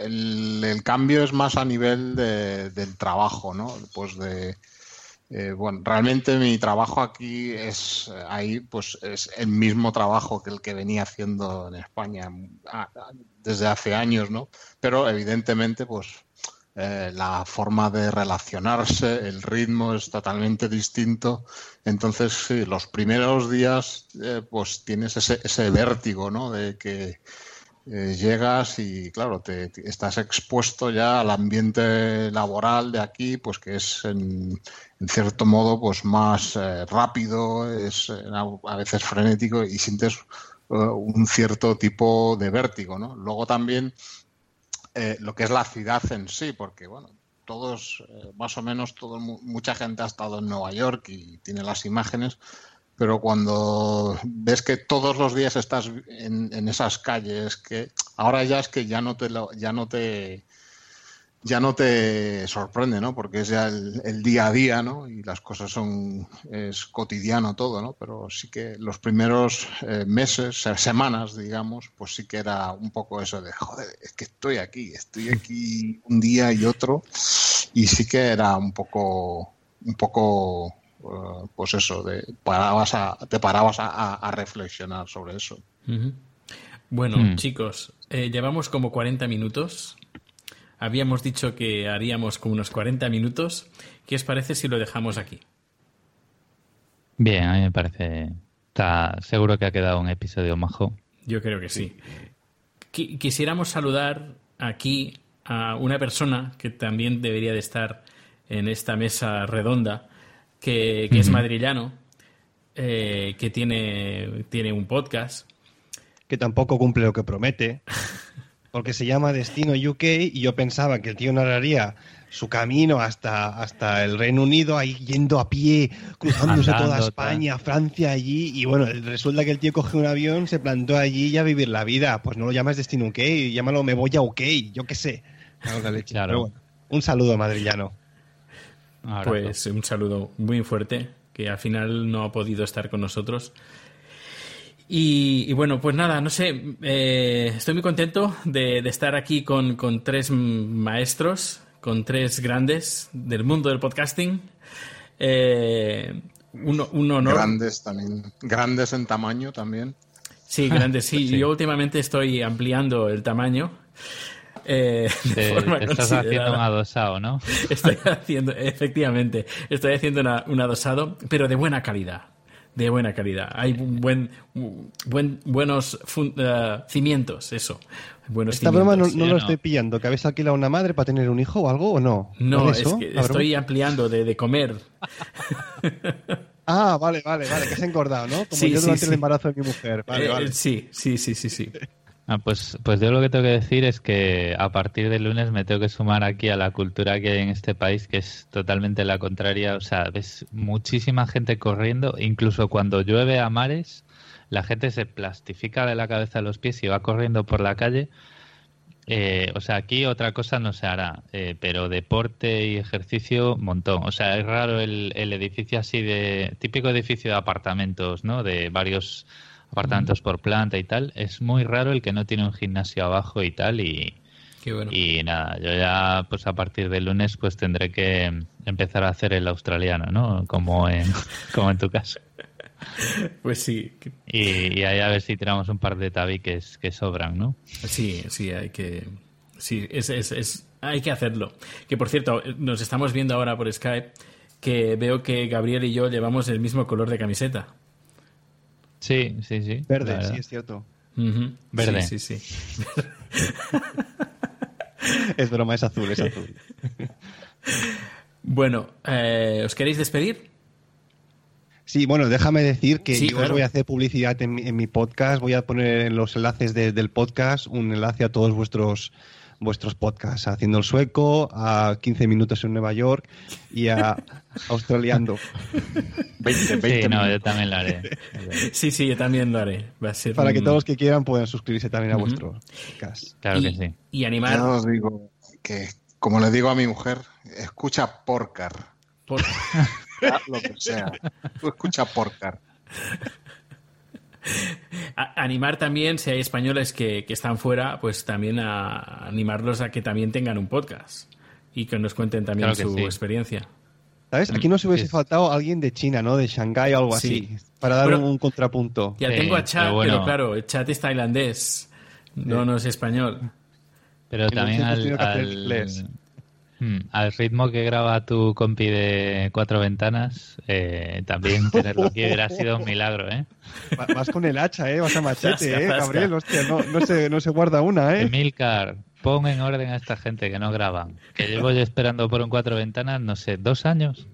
el, el cambio es más a nivel de- del trabajo, ¿no? Pues de. eh, bueno, realmente mi trabajo aquí es eh, ahí, pues es el mismo trabajo que el que venía haciendo en España desde hace años, ¿no? Pero evidentemente, pues eh, la forma de relacionarse, el ritmo es totalmente distinto. Entonces, sí, los primeros días, eh, pues tienes ese, ese vértigo, ¿no? De que eh, llegas y, claro, te, estás expuesto ya al ambiente laboral de aquí, pues que es en, cierto modo, pues más eh, rápido, es eh, a, veces frenético y sientes un cierto tipo de vértigo, ¿no? Luego también lo que es la ciudad en sí, porque bueno, todos, más o menos, todo, mucha gente ha estado en Nueva York y tiene las imágenes, pero cuando ves que todos los días estás en, en esas calles, que ahora ya es que ya no te lo- ya no te ya no te sorprende, ¿no? Porque es ya el, día a día, ¿no? Y las cosas son, es cotidiano todo, ¿no? Pero sí que los primeros eh, meses, se- semanas, digamos, pues sí que era un poco eso de, joder, es que estoy aquí, estoy aquí un día y otro, y sí que era un poco, un poco, eh, pues eso, de, parabas a, te parabas a, a- a reflexionar sobre eso. Bueno, Hmm. chicos, eh, llevamos como 40 minutos. Habíamos dicho que haríamos como unos 40 minutos. ¿Qué os parece si lo dejamos aquí? Bien, a mí me parece. Está seguro que ha quedado un episodio majo. Yo creo que sí. Qui- Quisiéramos saludar aquí a una persona que también debería de estar en esta mesa redonda, que, que es madrillano, eh, que tiene, tiene un podcast. que tampoco cumple lo que promete, porque se llama Destino UK y yo pensaba que el tío narraría su camino hasta, hasta el Reino Unido, ahí yendo a pie, cruzándose Andando, toda tal. España, Francia, allí, y bueno, resulta que el tío coge un avión, se plantó allí y a vivir la vida. Pues no lo llamas Destino UK, llámalo Me voy a UK, yo qué sé. Claro. Pero bueno, un saludo madrillano. Ahora, Pues un saludo muy fuerte, que al final no ha podido estar con nosotros. Y, y bueno, pues nada, no sé, eh, estoy muy contento de, de estar aquí con, con tres maestros, con tres grandes del mundo del podcasting. Eh, un, un honor. Grandes también, grandes en tamaño también. Sí, grandes, sí. Sí. Yo últimamente estoy ampliando el tamaño. Eh, te, te estás haciendo un adosado, ¿no? Estoy haciendo, efectivamente, estoy haciendo una- un adosado, pero de buena calidad. De buena calidad. Hay buen, buen, buenos fun- eh, cimientos, eso. Buenos Esta broma no, cimientos. no ¿sí lo estoy pillando, que habéis alquilado una madre para tener un hijo o algo o no. No, ¿Vale es eso, que estoy ampliando de, de comer. Ah, vale, vale, vale, que se ha engordado, ¿no? Como Sí, yo sí, durante sí. el embarazo de mi mujer. Vale, Eh, vale. Sí, sí, sí, sí, sí. Ah, pues, pues yo lo que tengo que decir es que a partir del lunes me tengo que sumar aquí a la cultura que hay en este país, que es totalmente la contraria. O sea, ves muchísima gente corriendo, incluso cuando llueve a mares, la gente se plastifica de la cabeza a los pies y va corriendo por la calle. Eh, o sea, aquí otra cosa no se hará, eh, pero deporte y ejercicio, montón. O sea, es raro el, el edificio así de. típico edificio de apartamentos, ¿no? De varios apartamentos por planta y tal. Es muy raro el que no tiene un gimnasio abajo y tal. Y, Qué bueno. Y nada, yo ya pues a partir del lunes pues tendré que empezar a hacer el australiano, ¿no? Como en, como en tu caso. Pues sí. Y, y ahí a ver si tiramos un par de tabiques que sobran, ¿no? Sí, sí, hay que. Sí, es, es, es- hay que hacerlo. Que por cierto, nos estamos viendo ahora por Skype que veo que Gabriel y yo llevamos el mismo color de camiseta. Sí, sí, sí. Verde, sí, es cierto. Verde. Sí, sí, sí. Es broma, es azul, es azul. Bueno, eh, ¿os queréis despedir? Sí, bueno, déjame decir que Sí, yo claro. voy a hacer publicidad en mi, en mi podcast. Voy a poner en los enlaces de- del podcast un enlace a todos vuestros vuestros podcasts, a Haciendo el Sueco, a 15 minutos en Nueva York y a Australiando. 20, Sí, no, yo también lo haré. Sí, sí, yo también lo haré. Va a ser Para que un- todos los que quieran puedan suscribirse también a Ujú. vuestro podcast. Claro y, que sí. y animar. Ya os digo que, como le digo a mi mujer, escucha porcar. por- lo que sea. Tú escucha porcar. A- animar también, si hay españoles que, que están fuera, pues también a animarlos a que también tengan un podcast y que nos cuenten también Claro su sí. experiencia. ¿Sabes? Aquí nos hubiese Sí. faltado alguien de China, ¿no? De Shanghái o algo Sí. así, para dar un, un contrapunto. Ya Sí, tengo a Chat, pero bueno. pero claro, el Chat es tailandés, no, no es español. Pero también al, al, Hmm, al ritmo que graba tu compi de cuatro ventanas, eh, también tenerlo aquí hubiera sido un milagro, ¿eh? Va- Vas con el hacha, ¿eh? Vas a machete, ¿eh? Gabriel, hostia, no, no, se, no se guarda una, ¿eh? Emilcar, pon en orden a esta gente que no graban. Que llevo yo esperando por un cuatro ventanas, no sé, dos años.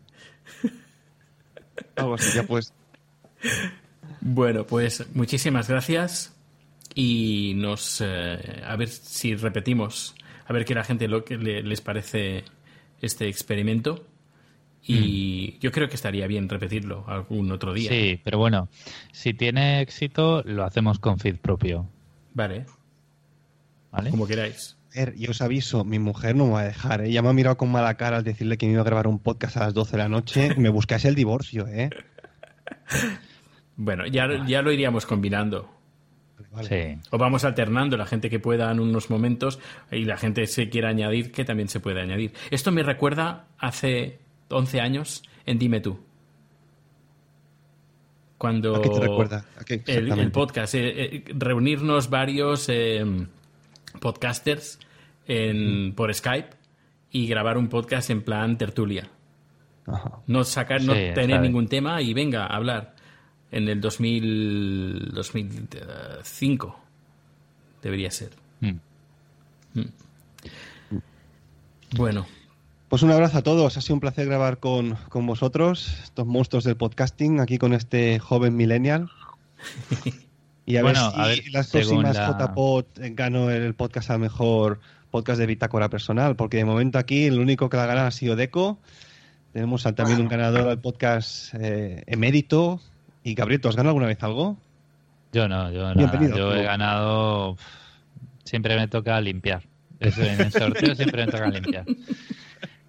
Así, ya pues. Bueno, pues muchísimas gracias y nos eh, a ver si repetimos, a ver qué la gente lo que le- les parece este experimento y yo creo que estaría bien repetirlo algún otro día. Sí, pero bueno, si tiene éxito, lo hacemos con feed propio. Vale, ¿Vale? como queráis. A ver, yo os aviso, mi mujer no me va a dejar, ¿eh? Ella me ha mirado con mala cara al decirle que me iba a grabar un podcast a las 12 de la noche. Me buscáis el divorcio, ¿eh? Bueno, ya, ya lo iríamos combinando. Vale. Sí. O vamos alternando la gente que pueda en unos momentos y la gente se quiera añadir que también se puede añadir. Esto me recuerda hace 11 años en Dime tú. Cuando ¿A qué te recuerda? ¿A qué el, podcast, eh, eh, reunirnos varios eh, podcasters en, por Skype y grabar un podcast en plan tertulia. Ajá. No sacar, no Sí, tener sabe. ningún tema y venga a hablar. En el 2000, 2005 debería ser. Hmm. Bueno, Pues un abrazo a todos. Ha sido un placer grabar con, con vosotros, estos monstruos del podcasting, aquí con este joven millennial. Y a Bueno, ver si a ver, las próximas la- JPod gano el podcast al mejor podcast de bitácora personal, porque de momento aquí el único que la gana ha sido Deco. Tenemos a- también un ganador al podcast eh, emérito. Y Gabriel, ¿tú has ganado alguna vez algo? Yo no, yo nada. Yo he ganado. Siempre me toca limpiar. Eso, en el sorteo siempre me toca limpiar.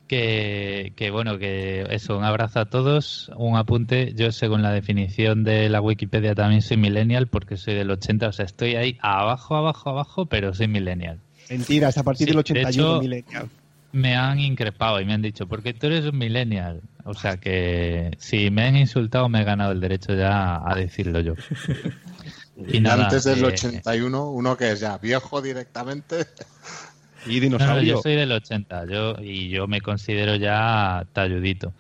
Que, que bueno, que eso, un abrazo a todos. Un apunte. Yo, según la definición de la Wikipedia, también soy millennial porque soy del 80. O sea, estoy ahí abajo, abajo, abajo, pero soy millennial. Mentiras, a partir Sí, del de 81 hecho- millennial. Me han increpado y me han dicho, porque tú eres un millennial. O sea que si me han insultado, me he ganado el derecho ya a decirlo yo. Y nada, Antes del eh, 81, uno que es ya viejo directamente. Y No, no, dinosaurio. yo soy del 80 yo, y yo me considero ya talludito.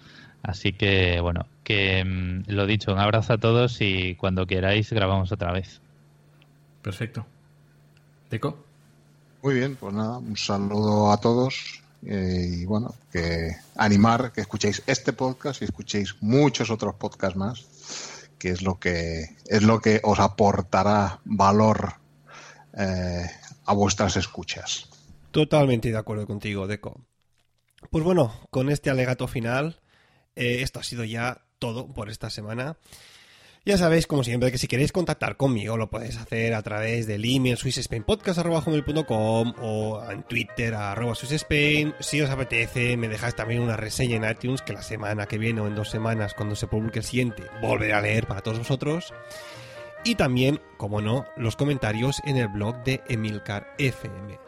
Así que, bueno, que mm, lo dicho, un abrazo a todos y cuando queráis grabamos otra vez. perfecto. ¿Deco? Muy bien, pues nada, un saludo a todos eh, y bueno, que animar que escuchéis este podcast y escuchéis muchos otros podcasts más, que es lo que es lo que os aportará valor eh, a vuestras escuchas. Totalmente de acuerdo contigo, Deco. Pues bueno, con este alegato final, eh, esto ha sido ya todo por esta semana. Ya sabéis, como siempre, que si queréis contactar conmigo lo podéis hacer a través del email swissspainpodcast.com o en Twitter arroba swissspain. Si os apetece, me dejáis también una reseña en iTunes que la semana que viene o en dos semanas, cuando se publique el siguiente, volveré a leer para todos vosotros. Y también, como no, los comentarios en el blog de Emilcar FM.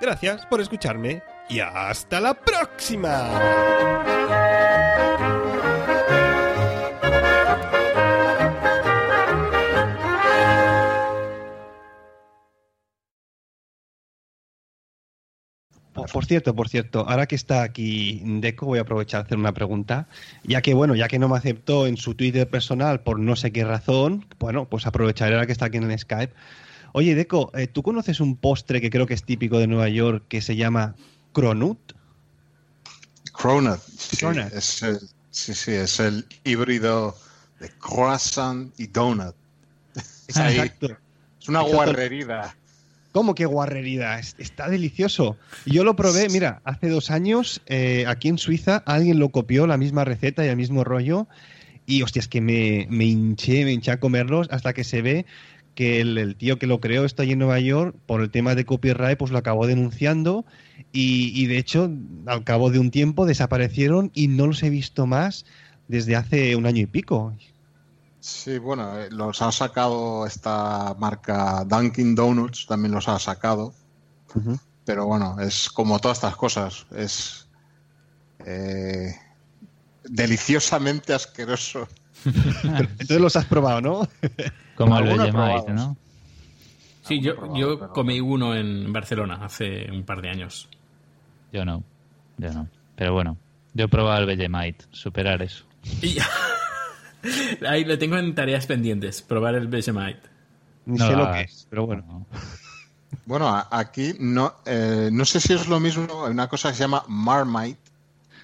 Gracias por escucharme y hasta la próxima. Por, por cierto, por cierto, ahora que está aquí Deco, voy a aprovechar a hacer una pregunta. Ya que, bueno, ya que no me aceptó en su Twitter personal por no sé qué razón, bueno, pues aprovecharé ahora que está aquí en el Skype. Oye, Deco, eh, ¿tú conoces un postre que creo que es típico de Nueva York que se llama Cronut? Cronut. Sí, Cronut. es el, sí, sí, es el híbrido de croissant y donut. Ahí- Exacto. es una Exacto. ¿Cómo que guarrería? Es- Está delicioso. Yo lo probé, mira, hace dos años eh, aquí en Suiza alguien lo copió, la misma receta y el mismo rollo. Y hostia, es que me, me hinché, me hinché a comerlos hasta que se ve que el, tío que lo creó está allí en Nueva York por el tema de copyright, pues lo acabó denunciando y de hecho al cabo de un tiempo desaparecieron y no los he visto más desde hace un año y pico. Sí, bueno, eh, los ha sacado esta marca Dunkin' Donuts, también los ha sacado. Pero bueno, es como todas estas cosas, es eh, deliciosamente asqueroso. Entonces los has probado, ¿no? Como el probados. ¿no? Sí, yo, yo comí uno en Barcelona hace un par de años. Yo no, yo no. Pero bueno, yo he probado el Vegemite, superar eso. Y ahí le tengo en tareas pendientes, probar el Vegemite. Ni No sé lo lo que es, pero bueno. Bueno, aquí no, eh, no sé si es lo mismo, hay una cosa que se llama Marmite.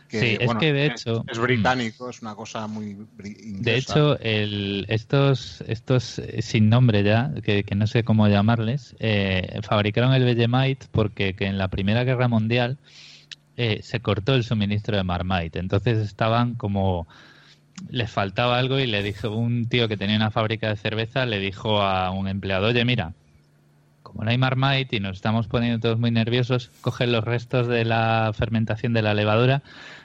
Que, Sí, es bueno, que de es- hecho- Es, británico, es una cosa muy inglesa. De hecho, el, estos, estos eh, sin nombre ya, que, que no sé cómo llamarles, eh, fabricaron el Vegemite porque que en la Primera Guerra Mundial eh, se cortó el suministro de Marmite. Entonces estaban como... Les faltaba algo y le dijo un tío que tenía una fábrica de cerveza, le dijo a un empleado, oye, mira, como no hay Marmite y nos estamos poniendo todos muy nerviosos, coge los restos de la fermentación de la levadura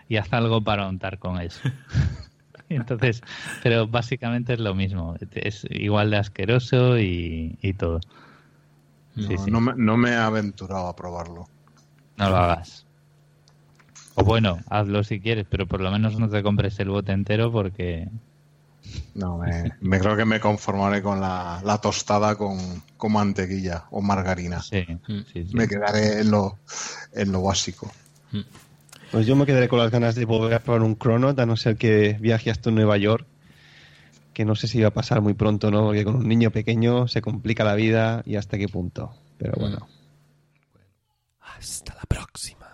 y haz algo para untar con eso. Entonces, pero básicamente es lo mismo. Es igual de asqueroso y, y todo. no, Sí, sí. no me, no me he aventurado a probarlo. No lo hagas. O bueno, hazlo si quieres, pero por lo menos no te compres el bote entero porque... No, me, me creo que me conformaré con la, la tostada con, con mantequilla o margarina. Sí, sí, sí. Me quedaré en lo, en lo básico. Pues yo me quedaré con las ganas de volver a probar un Cronut, a no ser que viaje hasta Nueva York, que no sé si va a pasar muy pronto, ¿no? Porque con un niño pequeño se complica la vida y hasta qué punto. Pero bueno. Hasta la próxima.